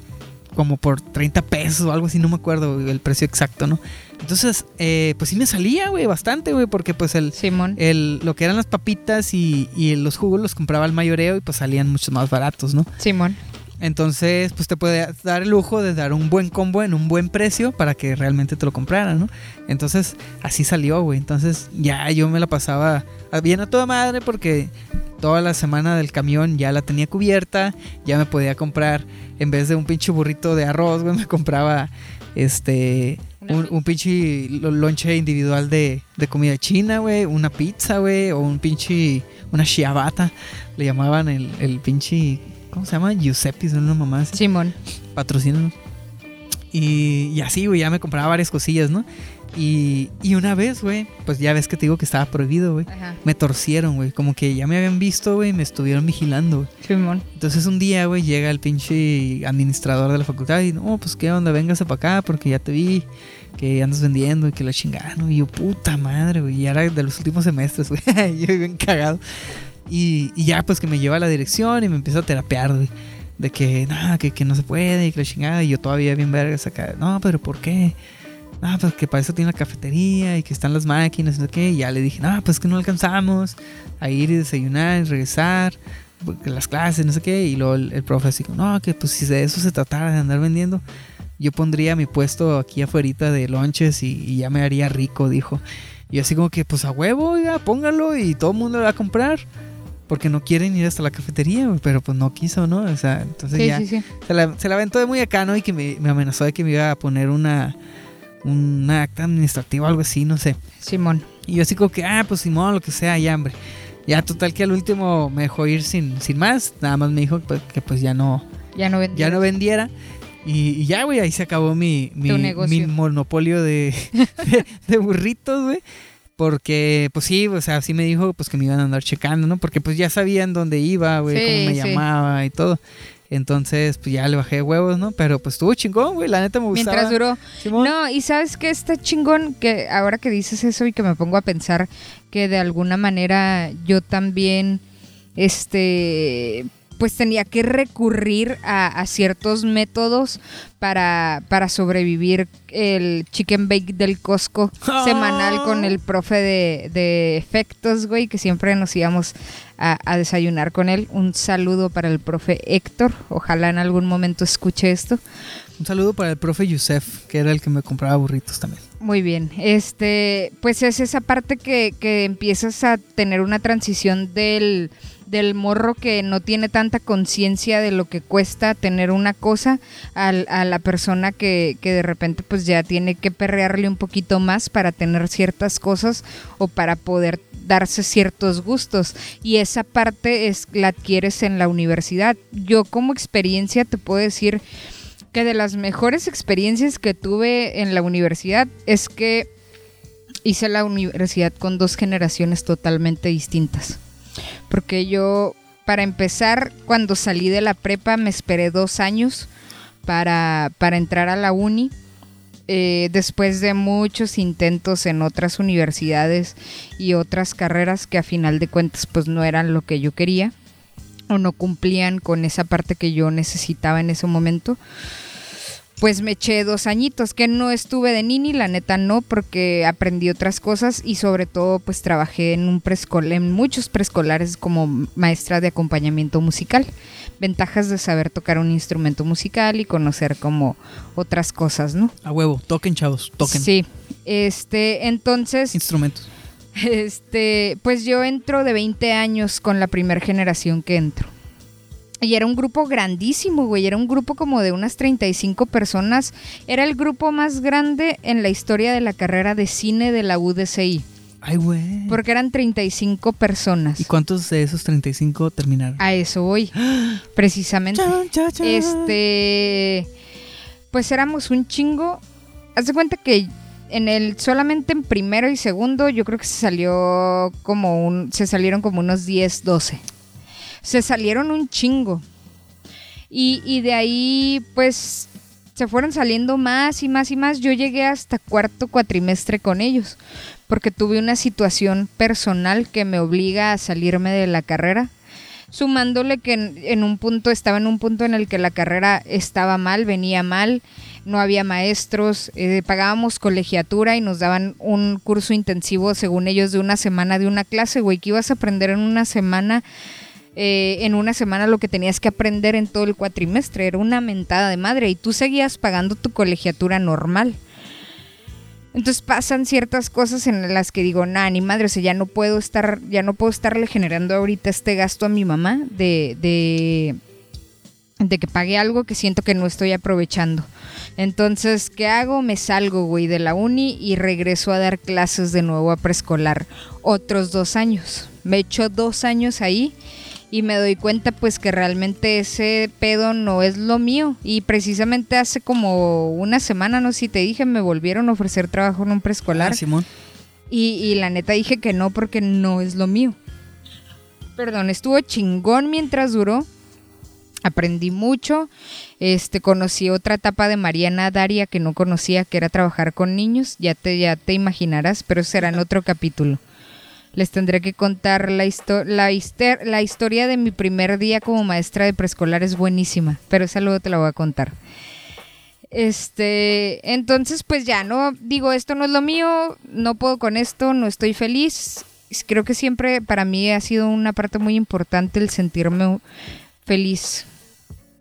B: como por 30 pesos o algo así, no me acuerdo el precio exacto, ¿no? Entonces, eh, pues sí me salía, güey, bastante, güey, porque pues el,
C: Simón.
B: el, lo que eran las papitas y, y los jugos los compraba al mayoreo y pues salían mucho más baratos, ¿no?
C: Simón.
B: Entonces, pues te puede dar el lujo de dar un buen combo en un buen precio para que realmente te lo compraran, ¿no? Entonces, así salió, güey. Entonces, ya yo me la pasaba bien a toda madre porque toda la semana del camión ya la tenía cubierta, ya me podía comprar, en vez de un pinche burrito de arroz, güey, me compraba este un, un pinche lo- lonche individual de, de comida china, güey, una pizza, güey, o un pinche, una shiabata, le llamaban el, el pinche, ¿cómo se llama? Giuseppe, son una mamá
C: Simón.
B: patrocínanos. Y, y así, güey, ya me compraba varias cosillas, ¿no? Y, y una vez, güey, pues ya ves que te digo que estaba prohibido, güey. Me torcieron, güey. Como que ya me habían visto, güey, y me estuvieron vigilando, güey. Entonces un día, güey, llega el pinche administrador de la facultad y, no, pues qué onda, véngase para acá porque ya te vi que andas vendiendo y que la chingada, ¿no? Y yo, puta madre, güey. Y era de los últimos semestres, güey. yo bien cagado. Y, y ya, pues que me lleva a la dirección y me empieza a terapear, güey. De que, no, que, que no se puede y que la chingada. Y yo todavía bien vergas acá. No, pero ¿por qué? No, pues que para eso tiene la cafetería y que están las máquinas no sé qué. Y ya le dije, no, pues que no alcanzamos a ir y desayunar y regresar. Las clases, no sé qué. Y luego el, el profe así, no, que pues si de eso se tratara de andar vendiendo, yo pondría mi puesto aquí afuera de lonches y, y ya me haría rico, dijo. Y así como que, pues a huevo, póngalo y todo el mundo lo va a comprar. Porque no quieren ir hasta la cafetería, pero pues no quiso, ¿no? O sea, entonces
C: Sí,
B: ya
C: sí, sí.
B: se la, se la aventó de muy acá, ¿no? Y que me, me amenazó de que me iba a poner una, una acta administrativa algo así, no sé.
C: Simón.
B: Y yo así como que, ah, pues Simón, lo que sea, ya, hombre. Ya, total que al último me dejó ir sin, sin más. Nada más me dijo que, que, pues ya no,
C: Ya no vendí.
B: ya no vendiera. Y, y ya, güey, ahí se acabó mi, mi, monopolio de, de, de burritos, güey. Porque, pues sí, o sea, sí me dijo pues que me iban a andar checando, ¿no? Porque pues ya sabían dónde iba, güey,
C: Sí,
B: cómo me
C: sí.
B: llamaba y todo. Entonces, pues ya le bajé huevos, ¿no? Pero pues estuvo chingón, güey, la neta me gustaba.
C: Mientras duró.
B: Simón.
C: No, y sabes que está chingón que ahora que dices eso y que me pongo a pensar que de alguna manera yo también, este, pues tenía que recurrir a, a ciertos métodos para, para sobrevivir el chicken bake del Costco
B: Ah.
C: semanal con el profe de, de efectos, güey, que siempre nos íbamos a, a desayunar con él. Un saludo para el profe Héctor. Ojalá en algún momento escuche esto.
B: Un saludo para el profe Yusef, que era el que me compraba burritos también.
C: Muy bien, este, pues es esa parte que, que empiezas a tener una transición del, del morro que no tiene tanta conciencia de lo que cuesta tener una cosa a la persona que, que de repente pues ya tiene que perrearle un poquito más para tener ciertas cosas o para poder darse ciertos gustos y esa parte es la adquieres en la universidad. Yo como experiencia te puedo decir que de las mejores experiencias que tuve en la universidad es que hice la universidad con dos generaciones totalmente distintas. Porque yo, para empezar, cuando salí de la prepa me esperé dos años para, para entrar a la uni. Eh, después de muchos intentos en otras universidades y otras carreras que a final de cuentas pues no eran lo que yo quería o no cumplían con esa parte que yo necesitaba en ese momento pues me eché dos añitos, que no estuve de nini, la neta no, porque aprendí otras cosas y sobre todo pues trabajé en un preescolar, en muchos preescolares como maestra de acompañamiento musical. Ventajas de saber tocar un instrumento musical y conocer como otras cosas, ¿no?
B: A huevo, toquen, chavos, toquen.
C: Sí. Este, entonces,
B: Instrumentos.
C: este, pues yo entro de 20 años con la primera generación que entro. Y era un grupo grandísimo, güey. Era un grupo como de unas 35 personas. Era el grupo más grande en la historia de la carrera de cine de la UDCI.
B: Ay, güey.
C: Porque eran 35 personas.
B: ¿Y cuántos de esos 35 terminaron?
C: A eso voy. Precisamente. Este. Pues éramos un chingo. Haz de cuenta que en el. solamente en primero y segundo, yo creo que se salió como un. se salieron como unos 10, 12. Se salieron un chingo. Y, y de ahí, pues. Se fueron saliendo más y más y más. Yo llegué hasta cuarto cuatrimestre con ellos. Porque tuve una situación personal que me obliga a salirme de la carrera. sumándole que en, un punto, estaba en un punto en el que la carrera estaba mal, venía mal, no había maestros, eh, pagábamos colegiatura y nos daban un curso intensivo, según ellos, de una semana de una clase, güey, que ibas a aprender en una semana. Eh, en una semana lo que tenías que aprender en todo el cuatrimestre era una mentada de madre y tú seguías pagando tu colegiatura normal. Entonces pasan ciertas cosas en las que digo, nah, ni madre, o sea, ya no puedo estar, ya no puedo estarle generando ahorita este gasto a mi mamá de, de, de que pague algo que siento que no estoy aprovechando. Entonces, ¿qué hago? Me salgo, güey, de la uni y regreso a dar clases de nuevo a preescolar. Otros dos años. Me echo dos años ahí y me doy cuenta pues que realmente ese pedo no es lo mío. Y precisamente hace como una semana, no sé si te dije, me volvieron a ofrecer trabajo en un preescolar.
B: Ah, Simón.
C: Y, y la neta dije que no porque no es lo mío. Perdón, estuvo chingón mientras duró. Aprendí mucho. Este, conocí otra etapa de Mariana Daria que no conocía, que era trabajar con niños. Ya te, ya te imaginarás, pero será en otro capítulo. Les tendré que contar la, histo- la, la historia de mi primer día como maestra de preescolar. Es buenísima, pero esa luego te la voy a contar. Este, entonces pues ya no digo, esto no es lo mío, no puedo con esto, no estoy feliz. Creo que siempre para mí ha sido una parte muy importante el sentirme feliz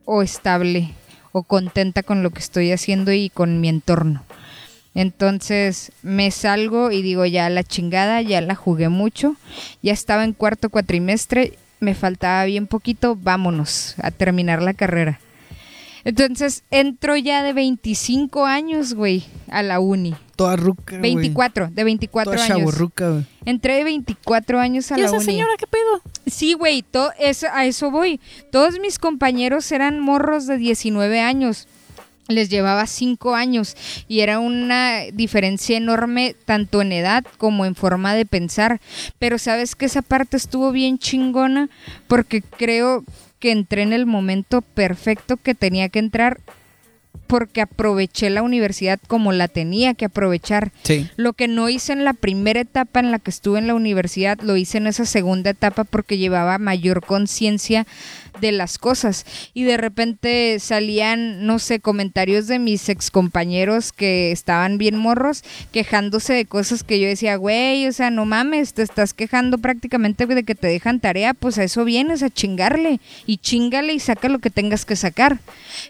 C: o estable o contenta con lo que estoy haciendo y con mi entorno. Entonces me salgo y digo ya la chingada, ya la jugué mucho, ya estaba en cuarto cuatrimestre, me faltaba bien poquito, vámonos a terminar la carrera. Entonces entro ya de 25 años, güey, a la uni.
B: Toda ruca, güey.
C: 24, de 24
B: Toda
C: años.
B: güey.
C: Entré de 24 años a
B: ¿Y
C: la
B: esa
C: uni.
B: señora qué pedo?
C: Sí, güey, to- eso- a eso voy. Todos mis compañeros eran morros de 19 años. Les llevaba 5 años y era una diferencia enorme tanto en edad como en forma de pensar. Pero sabes que esa parte estuvo bien chingona porque creo que entré en el momento perfecto que tenía que entrar porque aproveché la universidad como la tenía que aprovechar.
B: Sí.
C: Lo que no hice en la primera etapa en la que estuve en la universidad, lo hice en esa segunda etapa porque llevaba mayor conciencia de las cosas. Y de repente salían, no sé, comentarios de mis excompañeros que estaban bien morros, quejándose de cosas que yo decía, güey, o sea, no mames, te estás quejando prácticamente de que te dejan tarea, pues a eso vienes, a chingarle. Y chingale y saca lo que tengas que sacar.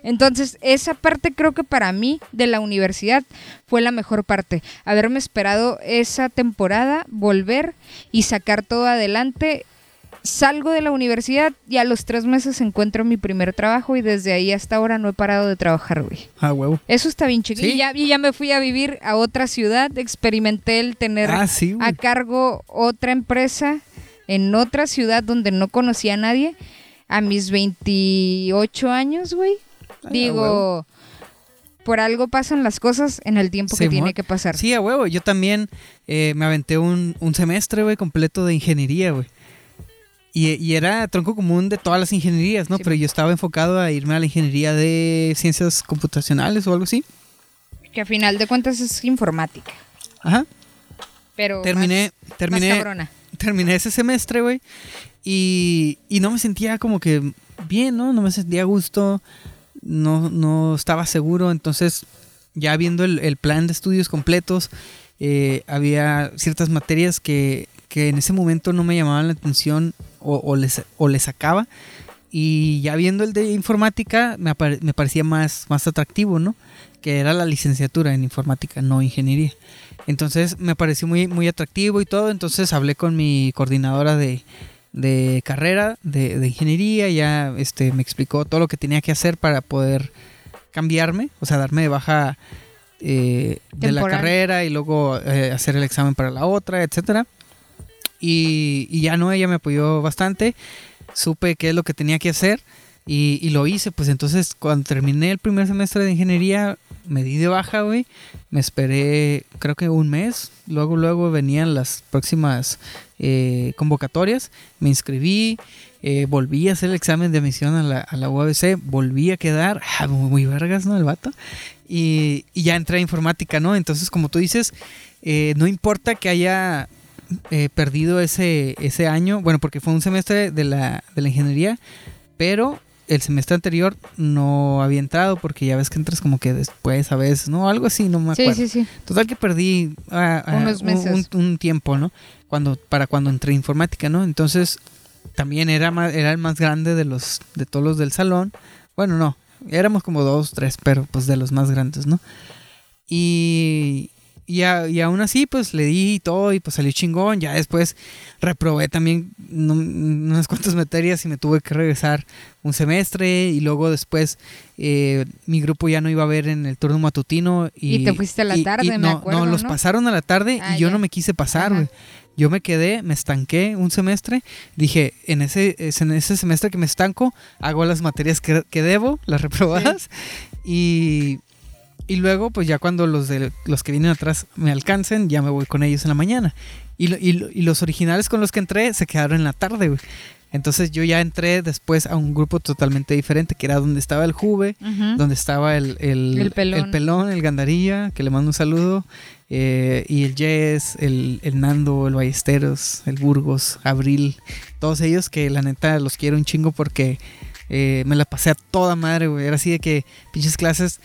C: Entonces, esa parte creo que para mí de la universidad fue la mejor parte. Haberme esperado esa temporada, volver y sacar todo adelante. Salgo de la universidad y a los tres meses encuentro mi primer trabajo y desde ahí hasta ahora no he parado de trabajar, güey.
B: Ah, huevo.
C: Eso está bien.
B: Sí.
C: Y, ya, y ya me fui a vivir a otra ciudad, experimenté el tener
B: Ah, sí,
C: a cargo otra empresa en otra ciudad donde no conocía a nadie a mis 28 años, güey.
B: Ay, a
C: Digo. Por algo pasan las cosas en el tiempo que tiene que pasar.
B: Sí, a huevo. Yo también eh, me aventé un, un semestre, güey, completo de ingeniería, güey. Y, y era tronco común de todas las ingenierías, ¿no?
C: Sí.
B: Pero yo estaba enfocado a irme a la ingeniería de ciencias computacionales o algo así.
C: Que a final de cuentas es informática.
B: Ajá.
C: Pero
B: Terminé,
C: más-
B: terminé, terminé ese semestre, güey. Y, y no me sentía como que bien, ¿no? No me sentía a gusto. No, no estaba seguro. Entonces, ya viendo el, el plan de estudios completos, eh, había ciertas materias que, que en ese momento no me llamaban la atención o, o les, o les sacaba. Y ya viendo el de informática, me, me parecía más, más atractivo, ¿no? Que era la licenciatura en informática, no ingeniería. Entonces me pareció muy, muy atractivo y todo. Entonces hablé con mi coordinadora de, de carrera de, de ingeniería. Ya este, me explicó todo lo que tenía que hacer para poder cambiarme, o sea, darme de baja eh, de la carrera y luego eh, hacer el examen para la otra, etcétera. Y, y ya no, ella me apoyó bastante. Supe qué es lo que tenía que hacer y, y lo hice. Pues entonces, cuando terminé el primer semestre de ingeniería, me di de baja, güey. Me esperé, creo que un mes. Luego, luego venían las próximas eh, convocatorias. Me inscribí. eh, volví a hacer el examen de admisión a la, a la UABC. Volví a quedar. ah, muy, muy vergas, ¿no? El vato. Y, y ya entré a informática, ¿no? Entonces, como tú dices, eh, no importa que haya eh, perdido ese, ese año, bueno, porque fue un semestre de la, de la ingeniería, pero el semestre anterior no había entrado porque ya ves que entras como que después a veces, ¿no? Algo así, no me acuerdo.
C: Sí, sí, sí.
B: Total que perdí ah, ah,
C: Unos
B: un-
C: meses.
B: Un, un tiempo, ¿no? Cuando, para cuando entré a informática, ¿no? Entonces, también era, era el más grande de los, de todos los del salón. Bueno, no, éramos como dos, tres, pero pues de los más grandes, ¿no? Y, y, a- y aún así, pues le di todo y pues salió chingón. Ya después reprobé también no- unas cuantas materias y me tuve que regresar un semestre. Y luego después eh, mi grupo ya no iba a ver en el turno matutino. Y,
C: Y te fuiste a la
B: y-
C: tarde,
B: y
C: me
B: no,
C: acuerdo,
B: No, los
C: ¿no?
B: pasaron a la tarde
C: Ah,
B: y yo
C: ya.
B: no me quise pasar, güey. Yo me quedé, me estanqué un semestre. Dije, en ese, es en ese semestre que me estanco, hago las materias que, que debo, las reprobadas. Y, y luego, pues ya cuando los, de, los que vienen atrás me alcancen, ya me voy con ellos en la mañana. Y, lo- y, lo- y los originales con los que entré se quedaron en la tarde, güey. Entonces yo ya entré después a un grupo totalmente diferente, que era donde estaba el Juve, donde estaba el, el,
C: El pelón.
B: el pelón, el Gandarilla, que le mando un saludo, eh, y el Jess, el, el Nando, el Ballesteros, el Burgos, Abril, todos ellos que la neta los quiero un chingo porque eh, me la pasé a toda madre, güey. Era así de que pinches clases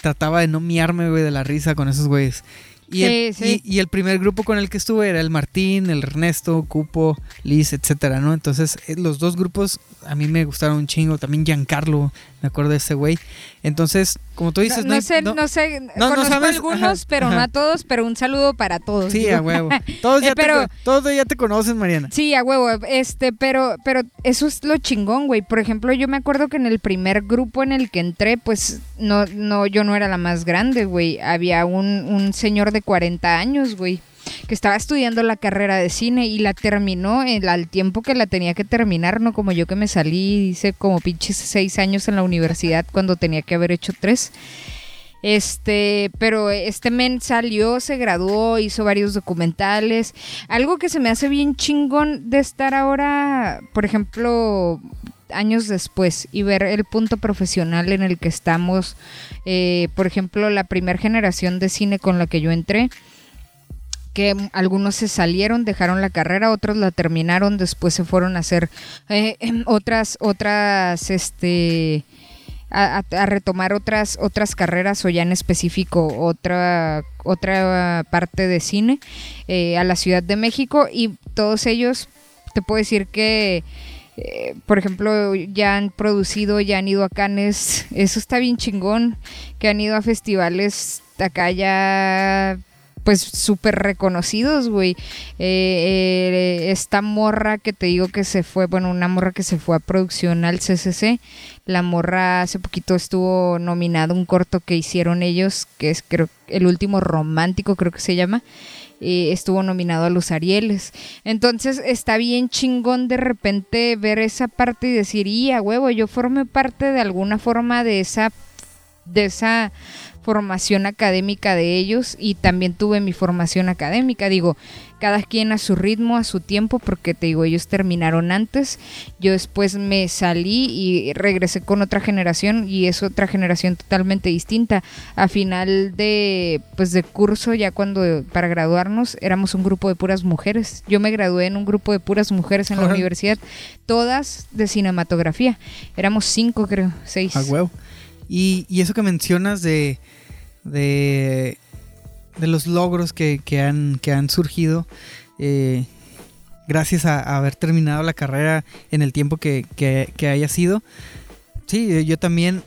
B: trataba de no miarme, güey, de la risa con esos güeyes. Y, el,
C: Sí, sí.
B: y- y el primer grupo con el que estuve era el Martín, el Ernesto, Cupo, Liz, etcétera, ¿no? Entonces, eh, los dos grupos a mí me gustaron un chingo. También Giancarlo, me acuerdo de ese güey. Entonces, como tú dices,
C: no, sé,
B: no-
C: no, sé,
B: no
C: conozco
B: sabes,
C: algunos,
B: ajá,
C: pero no a todos, pero un saludo para todos.
B: Sí,
C: digo.
B: a huevo. Todos ya,
C: Eh, pero-
B: te, todos ya te conocen, Mariana.
C: Sí, a huevo, este, pero, pero eso es lo chingón, güey. Por ejemplo, yo me acuerdo que en el primer grupo en el que entré, pues, no, no, yo no era la más grande, güey. Había un, un señor de 40 años, güey, que estaba estudiando la carrera de cine y la terminó al tiempo que la tenía que terminar, no como yo que me salí, hice como pinches seis años en la universidad cuando tenía que haber hecho tres. Este, pero este men salió, se graduó, hizo varios documentales. Algo que se me hace bien chingón de estar ahora, por ejemplo, años después y ver el punto profesional en el que estamos. Eh, por ejemplo, la primera generación de cine con la que yo entré que algunos se salieron, dejaron la carrera, otros la terminaron, después se fueron a hacer eh, em, otras, otras, este, a retomar otras, otras carreras o ya en específico otra, otra parte de cine eh, a la Ciudad de México. Y todos ellos, te puedo decir que eh, por ejemplo, ya han producido, ya han ido a Cannes, eso está bien chingón, que han ido a festivales acá ya pues súper reconocidos, güey. Eh, eh, esta morra que te digo que se fue, bueno, una morra que se fue a producción al CCC. La morra hace poquito estuvo nominado un corto que hicieron ellos, que es creo el último romántico, creo que se llama. Estuvo nominado a los Arieles. Entonces está bien chingón de repente ver esa parte y decir, y a huevo, yo formé parte de alguna forma de esa, de esa formación académica de ellos y también tuve mi formación académica. Digo, cada quien a su ritmo, a su tiempo, porque te digo, ellos terminaron antes. Yo después me salí y regresé con otra generación y es otra generación totalmente distinta. A final de pues de curso, ya cuando para graduarnos, éramos un grupo de puras mujeres. Yo me gradué en un grupo de puras mujeres en la universidad, todas de cinematografía. Éramos cinco, creo, seis.
B: A huevo. Y, eso que mencionas de, de, de los logros que, que han, que han surgido eh, gracias a, haber terminado la carrera en el tiempo que, que- haya sido. Sí, yo también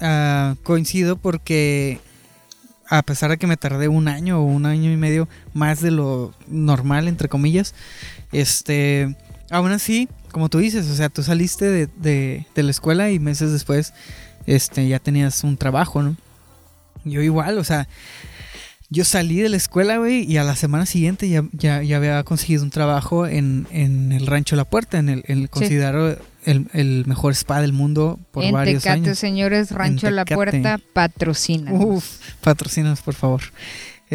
B: ah, coincido porque a pesar de que me tardé un año o un año y medio más de lo normal, entre comillas, este, aún así, como tú dices, o sea, tú saliste de- de la escuela y meses después este, ya tenías un trabajo, ¿no? Yo igual, o sea, yo salí de la escuela, güey, y a la semana siguiente ya, ya, ya había conseguido un trabajo en, en el Rancho La Puerta, en el, el considero el, el mejor spa del mundo por
C: en
B: varios
C: Tecate,
B: años.
C: señores, Rancho La. Puerta patrocina.
B: Uf, patrocinas, por favor.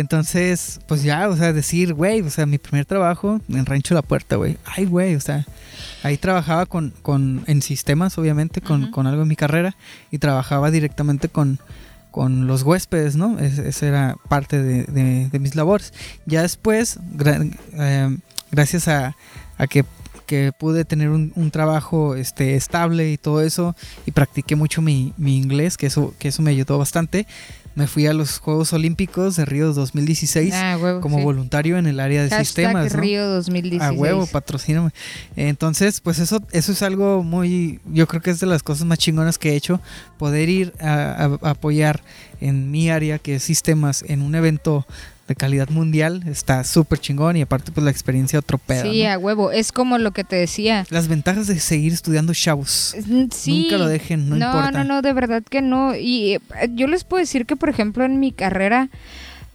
B: Entonces, pues ya, o sea, decir, güey, o sea, mi primer trabajo en Rancho La Puerta, güey. Ay, güey, o sea, ahí trabajaba con, con en sistemas, obviamente, con, con algo en mi carrera, y trabajaba directamente con, con los huéspedes, ¿no? Es- esa era parte de, de- de mis labores. Ya después, gra- eh, gracias a, a que, que pude tener un, un trabajo este, estable y todo eso, y practiqué mucho mi, mi inglés, que eso, que eso me ayudó bastante, me fui a los Juegos Olímpicos de Río 2016
C: Ah, huevo,
B: como
C: sí.
B: voluntario en el área de
C: Hashtag
B: sistemas. ¿no?
C: Río 2016.
B: A huevo, patrocíname. Entonces, pues eso, eso es algo muy, yo creo que es de las cosas más chingonas que he hecho, poder ir a, a- a apoyar en mi área, que es sistemas, en un evento de calidad mundial, está súper chingón y aparte pues la experiencia otro pedo.
C: Sí,
B: ¿no?
C: a huevo. Es como lo que te decía.
B: Las ventajas de seguir estudiando chavos.
C: Mm, Sí.
B: Nunca lo dejen, no,
C: no,
B: importa.
C: no, no, de verdad que no. Y eh, yo les puedo decir que, por ejemplo, en mi carrera,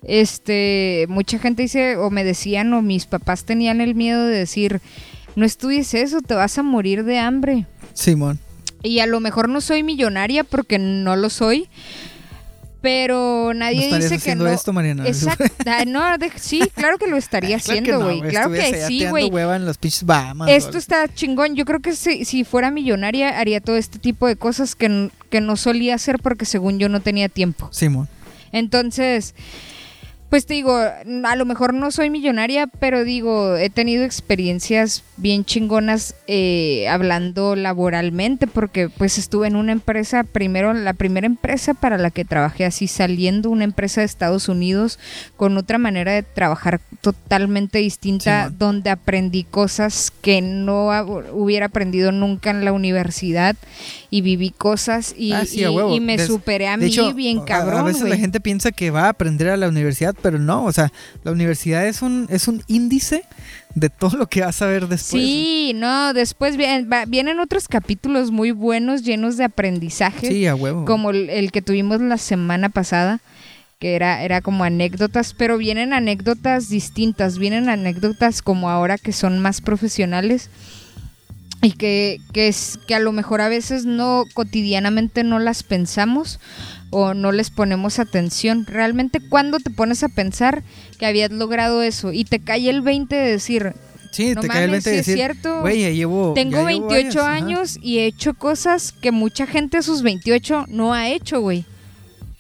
C: este, mucha gente dice, o me decían, o mis papás tenían el miedo de decir, no estudies eso, te vas a morir de hambre.
B: Simón.
C: Y a lo mejor no soy millonaria porque no lo soy. Pero
B: ¿No
C: nadie dice que no.
B: esto, Mariana?
C: Exacto. Ah, No, de- sí, claro que lo estaría
B: Claro que
C: haciendo,
B: no,
C: güey. claro que
B: Estuvieras allá
C: sí,
B: tirando
C: güey. Esto está chingón. Yo creo que si, si fuera millonaria haría todo este tipo de cosas que, que no solía hacer porque según yo no tenía tiempo.
B: Simón.
C: Entonces, pues te digo, a lo mejor no soy millonaria, pero digo, he tenido experiencias bien chingonas eh, hablando laboralmente porque pues estuve en una empresa, primero la primera empresa para la que trabajé así saliendo, una empresa de Estados Unidos con otra manera de trabajar totalmente distinta, donde aprendí cosas que no hubiera aprendido nunca en la universidad y viví cosas y,
B: Ah, sí,
C: y-
B: a huevo.
C: y me superé a mí
B: hecho,
C: bien cabrón.
B: A, veces la gente piensa que va a aprender a la universidad, pero no, o sea, la universidad es un, es un índice de todo lo que vas a ver después.
C: Sí, no, después vienen, va- vienen otros capítulos muy buenos, llenos de aprendizaje,
B: Sí, a huevo.
C: como el, el que tuvimos la semana pasada, que era, era como anécdotas, pero vienen anécdotas distintas, vienen anécdotas como ahora que son más profesionales y que, que, es, que a lo mejor a veces no, cotidianamente no las pensamos o no les ponemos atención. Realmente cuando te pones a pensar que habías logrado eso y te cae el 20 de decir,
B: sí,
C: no
B: te cae el
C: mames,
B: 20 de
C: sí es
B: decir,
C: cierto.
B: güey, ya llevo.
C: Tengo
B: ya llevo
C: 28
B: varias", ajá.
C: años y he hecho cosas que mucha gente a sus 28 no ha hecho, güey.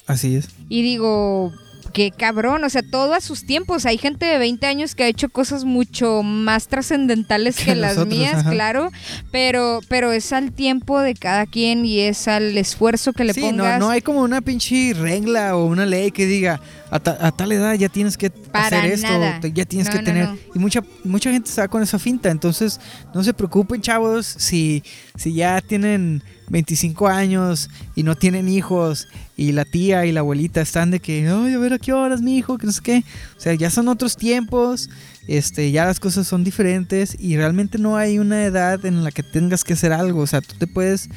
B: Así es.
C: Y digo, qué cabrón, o sea, todo a sus tiempos. Hay gente de 20 años que ha hecho cosas mucho más trascendentales que,
B: Que
C: las
B: nosotros,
C: mías,
B: ajá.
C: claro, pero pero es al tiempo de cada quien y es al esfuerzo que le
B: sí,
C: pongas.
B: no, no hay como una pinche regla o una ley que diga a, ta- a tal edad ya tienes que
C: Para
B: hacer esto,
C: nada.
B: ya tienes
C: No,
B: que
C: no,
B: tener.
C: no.
B: Y mucha mucha gente está con esa finta, entonces no se preocupen, chavos, si, si ya tienen 25 años y no tienen hijos y la tía y la abuelita están de que, ay, a ver a qué horas, mi hijo, que no sé qué. O sea, ya son otros tiempos, este, ya las cosas son diferentes y realmente no hay una edad en la que tengas que hacer algo. O sea, tú te puedes,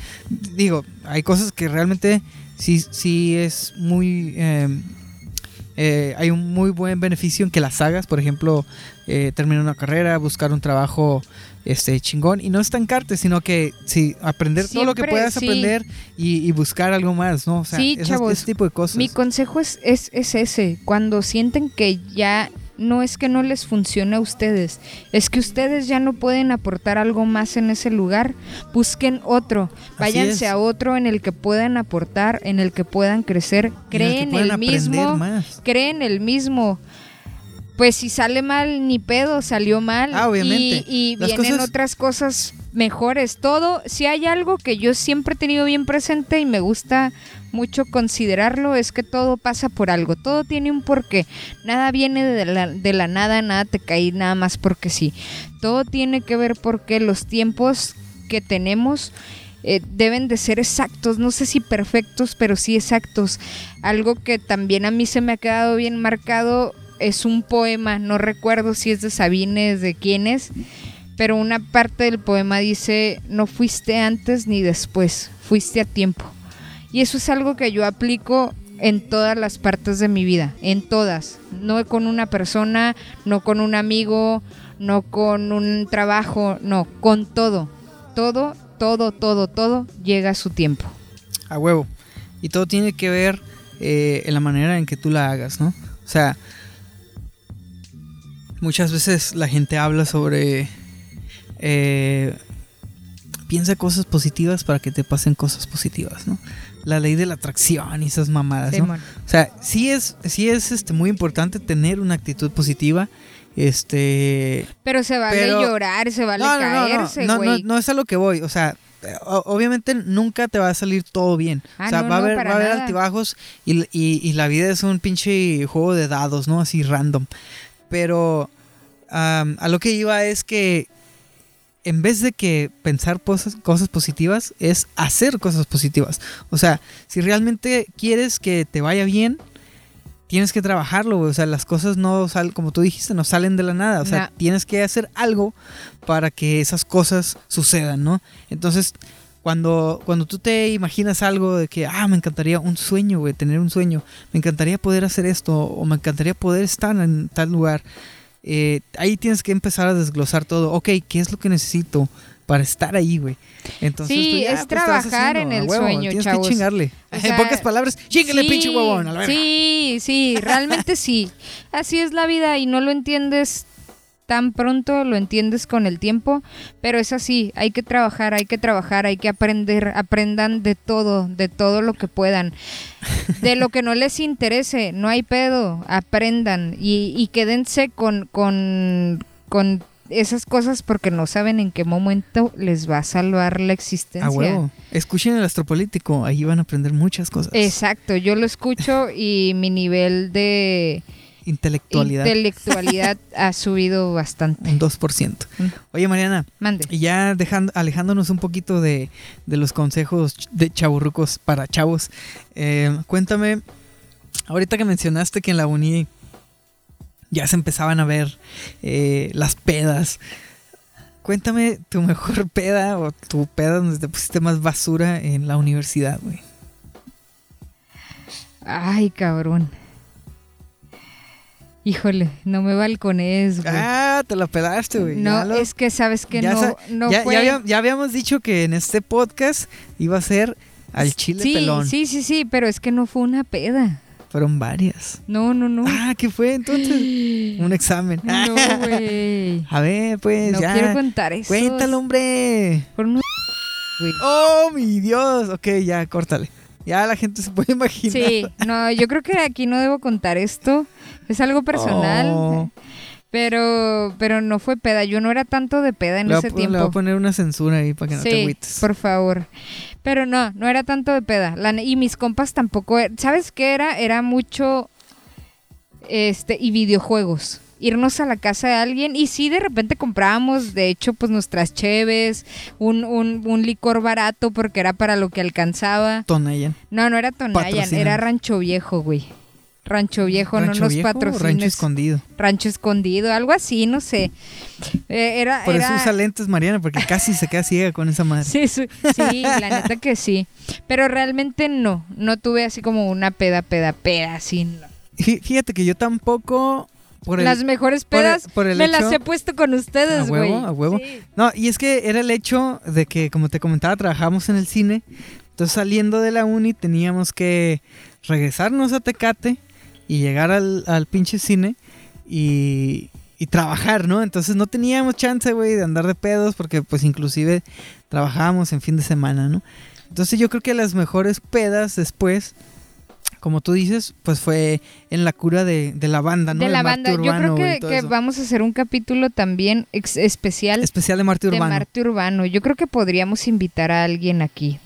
B: digo, hay cosas que realmente sí, sí es muy... eh, eh, hay un muy buen beneficio en que las hagas, por ejemplo, eh, terminar una carrera, buscar un trabajo este chingón y no estancarte, sino que sí, aprender todo lo que puedas
C: sí.
B: aprender y, y buscar algo más, ¿no? O sea,
C: Sí,
B: esas-
C: chavos,
B: ese tipo de cosas.
C: Mi consejo es, es, es ese, cuando sienten que ya no es que no les funcione a ustedes, es que ustedes ya no pueden aportar algo más en ese lugar, busquen otro, váyanse a otro en el que puedan aportar, en el que puedan crecer,
B: el
C: creen el
B: aprender
C: mismo, creen el mismo. Pues si sale mal, ni pedo, salió mal.
B: Ah, obviamente.
C: Y, vienen
B: cosas-
C: otras cosas mejores. Todo, si hay algo que yo siempre he tenido bien presente y me gusta mucho considerarlo, es que todo pasa por algo. Todo tiene un porqué. Nada viene de la, de la nada, nada te cae nada más porque sí. Todo tiene que ver porque los tiempos que tenemos eh, deben de ser exactos, no sé si perfectos, pero sí exactos. Algo que también a mí se me ha quedado bien marcado es un poema, no recuerdo si es de Sabines, de quién es, pero una parte del poema dice, no fuiste antes ni después, fuiste a tiempo. Y eso es algo que yo aplico en todas las partes de mi vida, en todas, no con una persona, no con un amigo, no con un trabajo, no, con todo. Todo, todo, todo, todo llega a su tiempo.
B: A huevo. Y todo tiene que ver eh, en la manera en que tú la hagas, ¿no? O sea, muchas veces la gente habla sobre... eh, piensa cosas positivas para que te pasen cosas positivas, ¿no? la ley de la atracción y esas mamadas, ¿no? O sea, sí es, sí es este, muy importante tener una actitud positiva. Este.
C: Pero se vale
B: Pero-
C: llorar, se vale
B: no, no, no, no,
C: caerse,
B: no, no, es a lo que voy. O sea, obviamente nunca te va a salir todo bien.
C: Ah,
B: o sea,
C: no,
B: va a haber,
C: para
B: va a haber
C: nada.
B: altibajos y, y- y la vida es un pinche juego de dados, ¿no? Así random. Pero a lo que iba es que en vez de que pensar cosas, cosas positivas, es hacer cosas positivas. O sea, si realmente quieres que te vaya bien, tienes que trabajarlo. O sea, las cosas no salen, como tú dijiste, no salen de la nada. O sea,
C: No.
B: tienes que hacer algo para que esas cosas sucedan, ¿no? Entonces, cuando, cuando tú te imaginas algo de que, ah, me encantaría un sueño, güey, tener un sueño, me encantaría poder hacer esto, o me encantaría poder estar en tal lugar, eh, ahí tienes que empezar a desglosar todo. Ok, ¿qué es lo que necesito para estar ahí, güey? Entonces,
C: Sí,
B: tú ya,
C: es
B: pues,
C: trabajar
B: haciendo,
C: en el
B: huevo,
C: sueño,
B: Tienes
C: chavos.
B: que chingarle.
C: O
B: en pocas palabras, chingale,
C: Sí,
B: pinche huevón, a la verga.
C: Sí, sí, realmente sí. Así es la vida y no lo entiendes tan pronto, lo entiendes con el tiempo, pero es así, hay que trabajar, hay que trabajar, hay que aprender, aprendan de todo, de todo lo que puedan. De lo que no les interese, no hay pedo, aprendan y, y quédense con, con, con esas cosas porque no saben en qué momento les va a salvar la existencia.
B: A huevo. Escuchen el astropolítico, ahí van a aprender muchas cosas.
C: Exacto, yo lo escucho y mi nivel de
B: Intelectualidad,
C: intelectualidad ha subido bastante.
B: un 2%.
C: Mm.
B: Oye, Mariana,
C: Mande.
B: y ya dejando, alejándonos un poquito de, de los consejos de chaburrucos para chavos, eh, cuéntame, ahorita que mencionaste que en la uni ya se empezaban a ver eh, las pedas. Cuéntame tu mejor peda o tu peda donde te pusiste más basura en la universidad, güey.
C: Ay, cabrón. Híjole, no me balcones, güey.
B: Ah, te la pelaste, güey.
C: no,
B: lo-
C: es que sabes que
B: ya
C: no,
B: sa-
C: no
B: ya,
C: fue.
B: ya había- ya habíamos dicho que en este podcast iba a ser al chile
C: sí,
B: pelón.
C: sí, sí, sí, pero es que no fue una peda.
B: Fueron varias.
C: No, no, no.
B: Ah, ¿qué fue entonces? Un examen.
C: No, güey.
B: A ver, pues
C: no
B: ya.
C: quiero contar eso.
B: Cuéntalo, hombre.
C: Por un- güey.
B: Oh, mi Dios. Ok, ya, córtale. Ya la gente se puede imaginar.
C: Sí, no, yo creo que aquí no debo contar esto. Es algo personal.
B: Oh.
C: Pero, pero no fue peda. Yo no era tanto de peda en
B: Le
C: ese
B: pon- le voy
C: tiempo.
B: a poner una censura ahí para que no te
C: sí,
B: agüites.
C: por favor. Pero no, no era tanto de peda. La y mis compas tampoco. er- ¿Sabes qué era? Era mucho. Este, y videojuegos. Irnos a la casa de alguien y sí, de repente comprábamos, de hecho, pues nuestras cheves, un, un, un licor barato porque era para lo que alcanzaba.
B: Tonayan.
C: No, no era Tonayan, era Rancho Viejo, güey. Rancho Viejo,
B: ¿Rancho
C: no nos
B: viejo
C: patrocines.
B: Rancho escondido.
C: Rancho escondido, algo así, no sé. Eh, era,
B: Por eso
C: era-
B: usa lentes, Mariana, porque casi se queda ciega con esa madre.
C: Sí, sí, sí, la neta que sí. Pero realmente no, no tuve así como una peda, peda, peda, así.
B: Fíjate que yo tampoco. Por el,
C: Las mejores
B: por el-
C: pedas
B: por el
C: me
B: hecho-
C: las he puesto con
B: A
C: ustedes, güey.
B: huevo, a huevo.
C: Sí.
B: No, y es que era el hecho de que, como te comentaba, trabajamos en el cine. Entonces, saliendo de la uni, teníamos que regresarnos a Tecate y llegar al, al pinche cine y, y trabajar, ¿no? Entonces, no teníamos chance, güey, de andar de pedos porque, pues, inclusive trabajábamos en fin de semana, ¿no? Entonces, yo creo que las mejores pedas después, como tú dices, pues fue en la cura de, de la banda, ¿no?
C: De la banda. Yo creo que, vamos a hacer un capítulo también ex- especial
B: Especial de Marte
C: de
B: Urbano.
C: Marte Urbano. Yo creo que podríamos invitar a alguien aquí.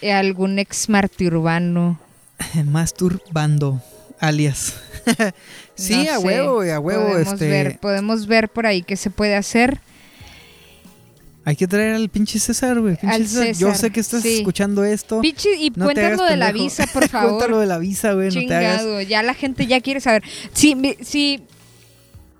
C: Eh, algún ex Marte Urbano.
B: Masturbando, alias. sí,
C: No
B: a huevo, a huevo.
C: Podemos,
B: este,
C: ver, podemos ver por ahí qué se puede hacer.
B: Hay que traer al pinche César, güey. pinche
C: Al
B: César. Yo
C: César,
B: sé que estás
C: sí.
B: escuchando esto.
C: Pichi, y
B: No
C: cuéntanos de la visa, por favor.
B: Cuéntalo de la visa, güey. No te hagas.
C: Ya la gente ya quiere saber. Si, si,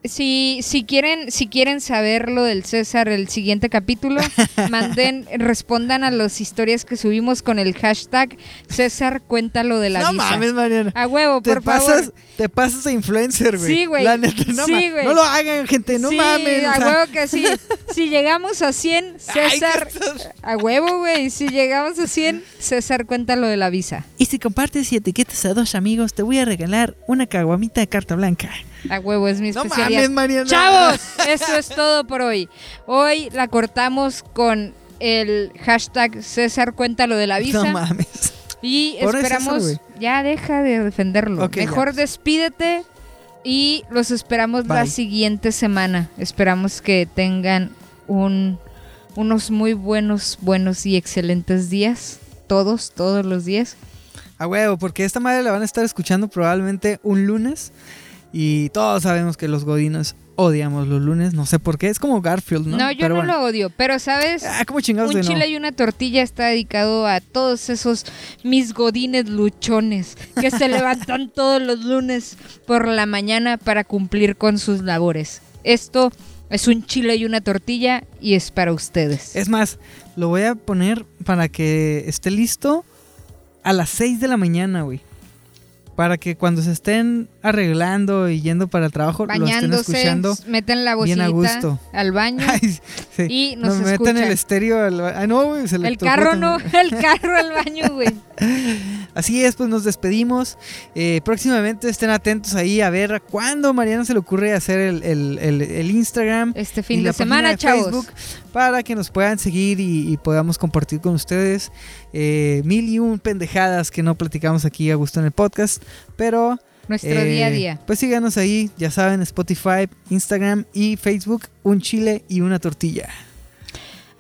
C: si, si quieren, si quieren saber lo del César el siguiente capítulo, manden, respondan a las historias que subimos con el hashtag César cuéntalo de la
B: no
C: visa.
B: mames, Mariana.
C: A huevo,
B: Te
C: por
B: pasas,
C: favor.
B: te pasas a influencer, güey.
C: Sí, güey.
B: La neta, no,
C: Sí, güey.
B: no lo hagan, gente, no
C: sí,
B: mames.
C: a huevo que sí. Si llegamos a 100,
B: Ay,
C: César.
B: ¿qué estás-
C: A huevo, güey. Si llegamos a 100, César cuenta lo de la visa.
B: Y si compartes y etiquetas a dos amigos, te voy a regalar una caguamita de carta blanca.
C: A huevo, es mi
B: No
C: especialidad.
B: mames, Mariana.
C: Chavos, eso es todo por hoy. Hoy la cortamos con el hashtag César cuenta lo de la visa.
B: No mames.
C: Y esperamos,
B: César,
C: ya deja de defenderlo. Mejor despídete y los esperamos la siguiente semana. Esperamos que tengan un, unos muy buenos, buenos y excelentes días. Todos, todos los días.
B: A huevo, porque esta madre la van a estar escuchando probablemente un lunes. Y todos sabemos que los godinos odiamos los lunes. No sé por qué. Es como Garfield, ¿no?
C: No, yo
B: Pero
C: no
B: bueno.
C: lo odio, pero sabes,
B: Ah, ¿cómo chingados
C: un
B: no?
C: chile y una tortilla está dedicado a todos esos mis godines luchones que se levantan todos los lunes por la mañana para cumplir con sus labores. Esto es un chile y una tortilla y es para ustedes.
B: Es más, lo voy a poner para que esté listo a las 6 de la mañana, güey. Para que cuando se estén arreglando y yendo para el trabajo, lo estén
C: Bañándose,
B: escuchando.
C: meten la
B: bien a gusto.
C: al baño.
B: Ay, sí.
C: Y nos
B: meten
C: escuchan.
B: el estéreo. al ba- Ay, no, güey, se
C: el carro no, el carro al baño, güey.
B: Así es, pues nos despedimos. Eh, próximamente estén atentos ahí a ver cuándo a Mariana se le ocurre hacer el, el- el- el Instagram.
C: Este
B: y
C: fin
B: la
C: de
B: página
C: semana,
B: de
C: chavos.
B: Facebook para que nos puedan seguir y, y podamos compartir con ustedes eh, mil y un pendejadas que no platicamos aquí a gusto en el podcast. Pero
C: Nuestro
B: eh,
C: día a día.
B: Pues síganos ahí, ya saben, Spotify, Instagram y Facebook, un chile y una tortilla.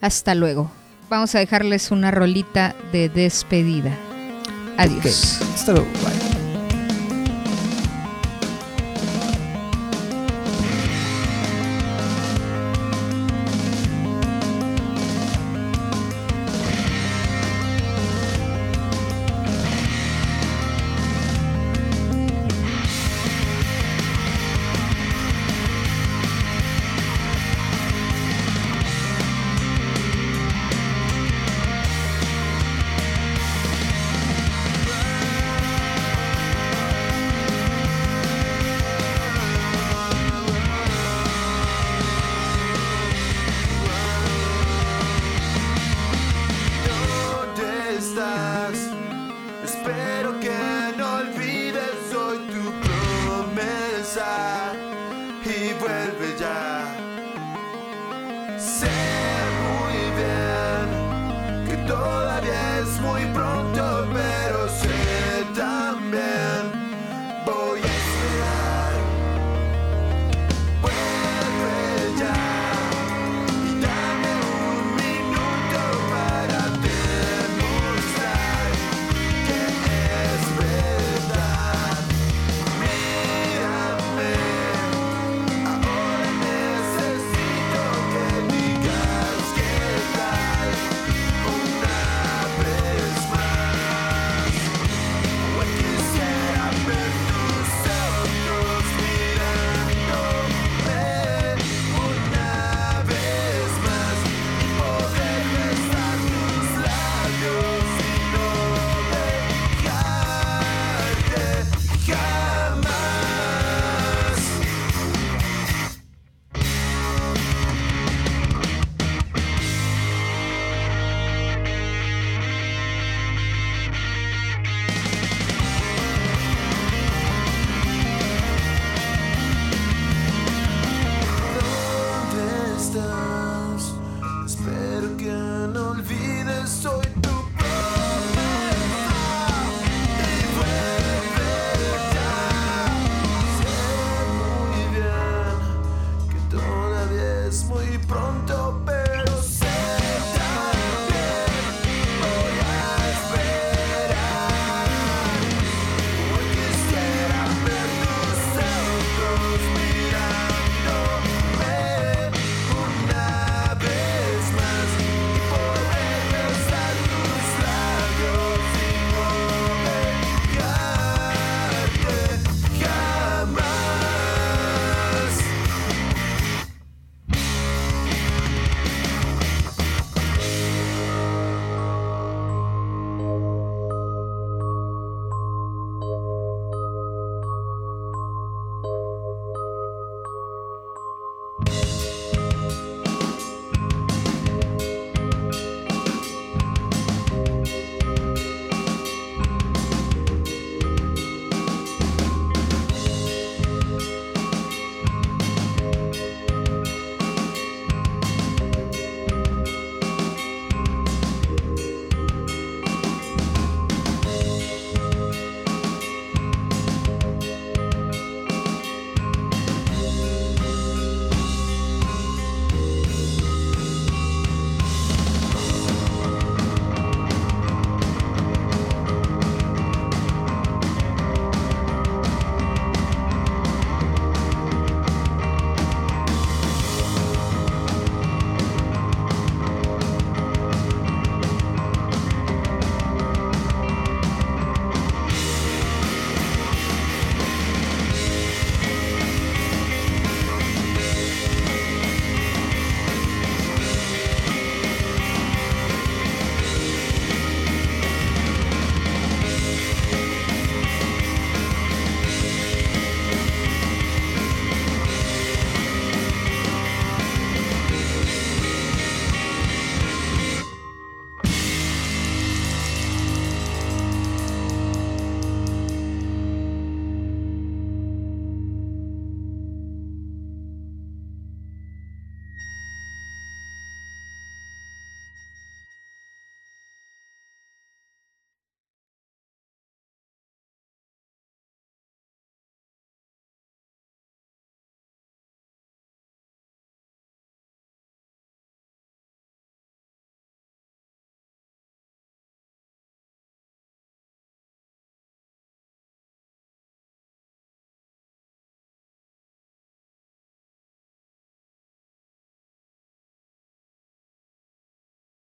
C: Hasta luego. Vamos a dejarles una rolita de despedida. Adiós.
B: Ok, Hasta luego, bye.